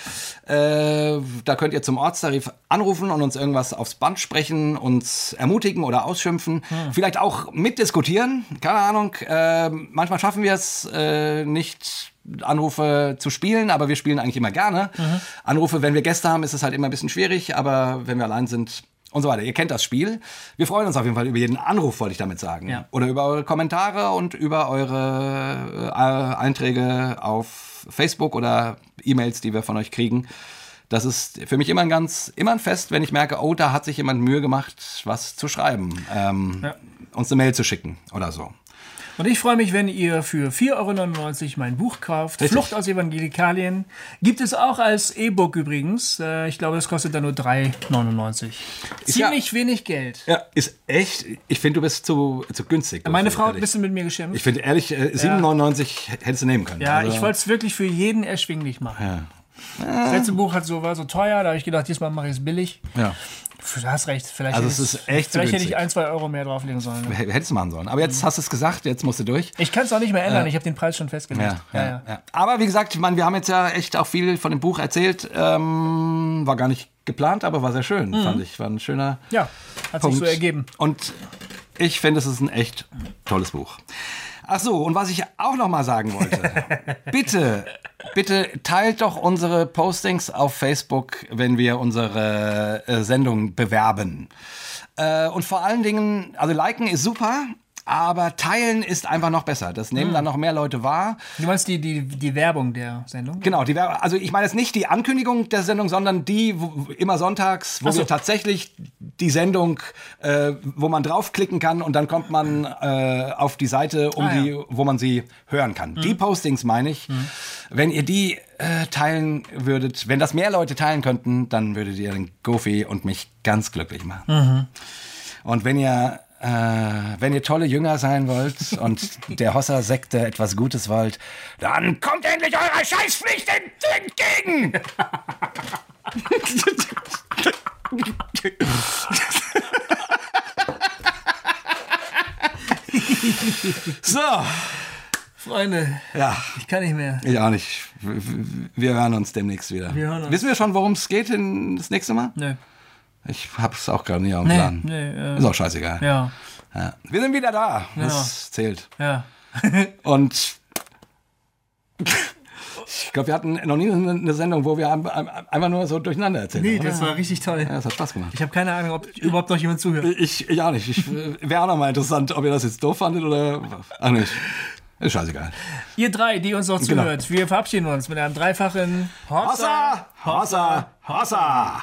Äh, da könnt ihr zum Ortstarif anrufen und uns irgendwas aufs Band sprechen, uns ermutigen oder ausschimpfen. Hm. Vielleicht auch mitdiskutieren. Keine Ahnung. Äh, manchmal schaffen wir es äh, nicht. Anrufe zu spielen, aber wir spielen eigentlich immer gerne. Mhm. Anrufe, wenn wir Gäste haben, ist es halt immer ein bisschen schwierig, aber wenn wir allein sind und so weiter. Ihr kennt das Spiel. Wir freuen uns auf jeden Fall über jeden Anruf, wollte ich damit sagen. Ja. Oder über eure Kommentare und über eure äh, Einträge auf Facebook oder E-Mails, die wir von euch kriegen. Das ist für mich immer ein ganz, immer ein Fest, wenn ich merke, oh, da hat sich jemand Mühe gemacht, was zu schreiben, ähm, Ja. uns eine Mail zu schicken oder so. Und ich freue mich, wenn ihr für 4,99 Euro mein Buch kauft. Richtig. Flucht aus Evangelikalien. Gibt es auch als E-Book übrigens. Äh, Ich glaube, das kostet dann nur 3,99. Ist ja- Ziemlich wenig Geld. Ja, ist echt. Ich finde, du bist zu, zu günstig. Meine. Frau hat ein bisschen mit mir geschimpft. Ich finde ehrlich, äh, 7,99 hättest du nehmen können. ja, Also- ich wollte es wirklich für jeden erschwinglich machen. Das letzte Buch hat so, war so teuer, da habe ich gedacht, diesmal mache ich es billig. Ja. Du hast recht, vielleicht, Also hätte, es ich- ist echt vielleicht hätte ich ein, zwei Euro mehr drauflegen sollen. H- Hättest du machen sollen. Aber jetzt hast du es gesagt, jetzt musst du durch. Ich kann es auch nicht mehr ändern, ich habe den Preis schon festgelegt. Ja, ja, ja. Aber wie gesagt, ich meine, wir haben jetzt ja echt auch viel von dem Buch erzählt. Ähm, war gar nicht geplant, aber war sehr schön, fand ich. War ein schöner Ja, hat Punkt. sich so ergeben. Und ich finde, es ist ein echt tolles Buch. Ach so, und was ich auch noch mal sagen wollte. [laughs] bitte, bitte teilt doch unsere Postings auf Facebook, wenn wir unsere äh, Sendung bewerben. Äh, und vor allen Dingen, also liken ist super, aber teilen ist einfach noch besser. Das nehmen dann noch mehr Leute wahr. Du meinst die, die, die Werbung der Sendung? Genau, die Werbe, also ich meine jetzt nicht die Ankündigung der Sendung, sondern die wo, immer sonntags, wo so. wir tatsächlich die Sendung, äh, wo man draufklicken kann und dann kommt man äh, auf die Seite, um Ah, ja. Mhm. die, wo man sie hören kann. Die Postings meine ich. Wenn ihr die äh, teilen würdet, wenn das mehr Leute teilen könnten, dann würdet ihr den Goofy und mich ganz glücklich machen. Mhm. Und wenn ihr äh, wenn ihr tolle Jünger sein wollt und der Hossa-Sekte etwas Gutes wollt, dann kommt endlich eurer Scheißpflicht ent- entgegen! so, Freunde, ja, ich kann nicht mehr. ich auch nicht. Wir hören uns demnächst wieder. Wir hören uns. Wissen wir schon, worum es geht in das nächste Mal? Nö. Ich hab's auch gerade nicht auf dem Nee, Plan. nee, äh, Ist auch scheißegal. Ja, Ja. Wir sind wieder da. Das zählt. ja. [laughs] Und ich glaube, wir hatten noch nie eine Sendung, wo wir ein- ein- einfach nur so durcheinander erzählt Nee, haben. das oder? war richtig toll. ja, das hat Spaß gemacht. Ich habe keine Ahnung, ob überhaupt noch jemand zuhört. Ich, auch nicht. Ich wäre auch noch mal interessant, ob ihr das jetzt doof fandet oder. Ach nicht. Ist scheißegal. Ihr drei, die uns noch Genau. zuhört, wir verabschieden uns mit einem dreifachen Hossa! Hossa! Hossa!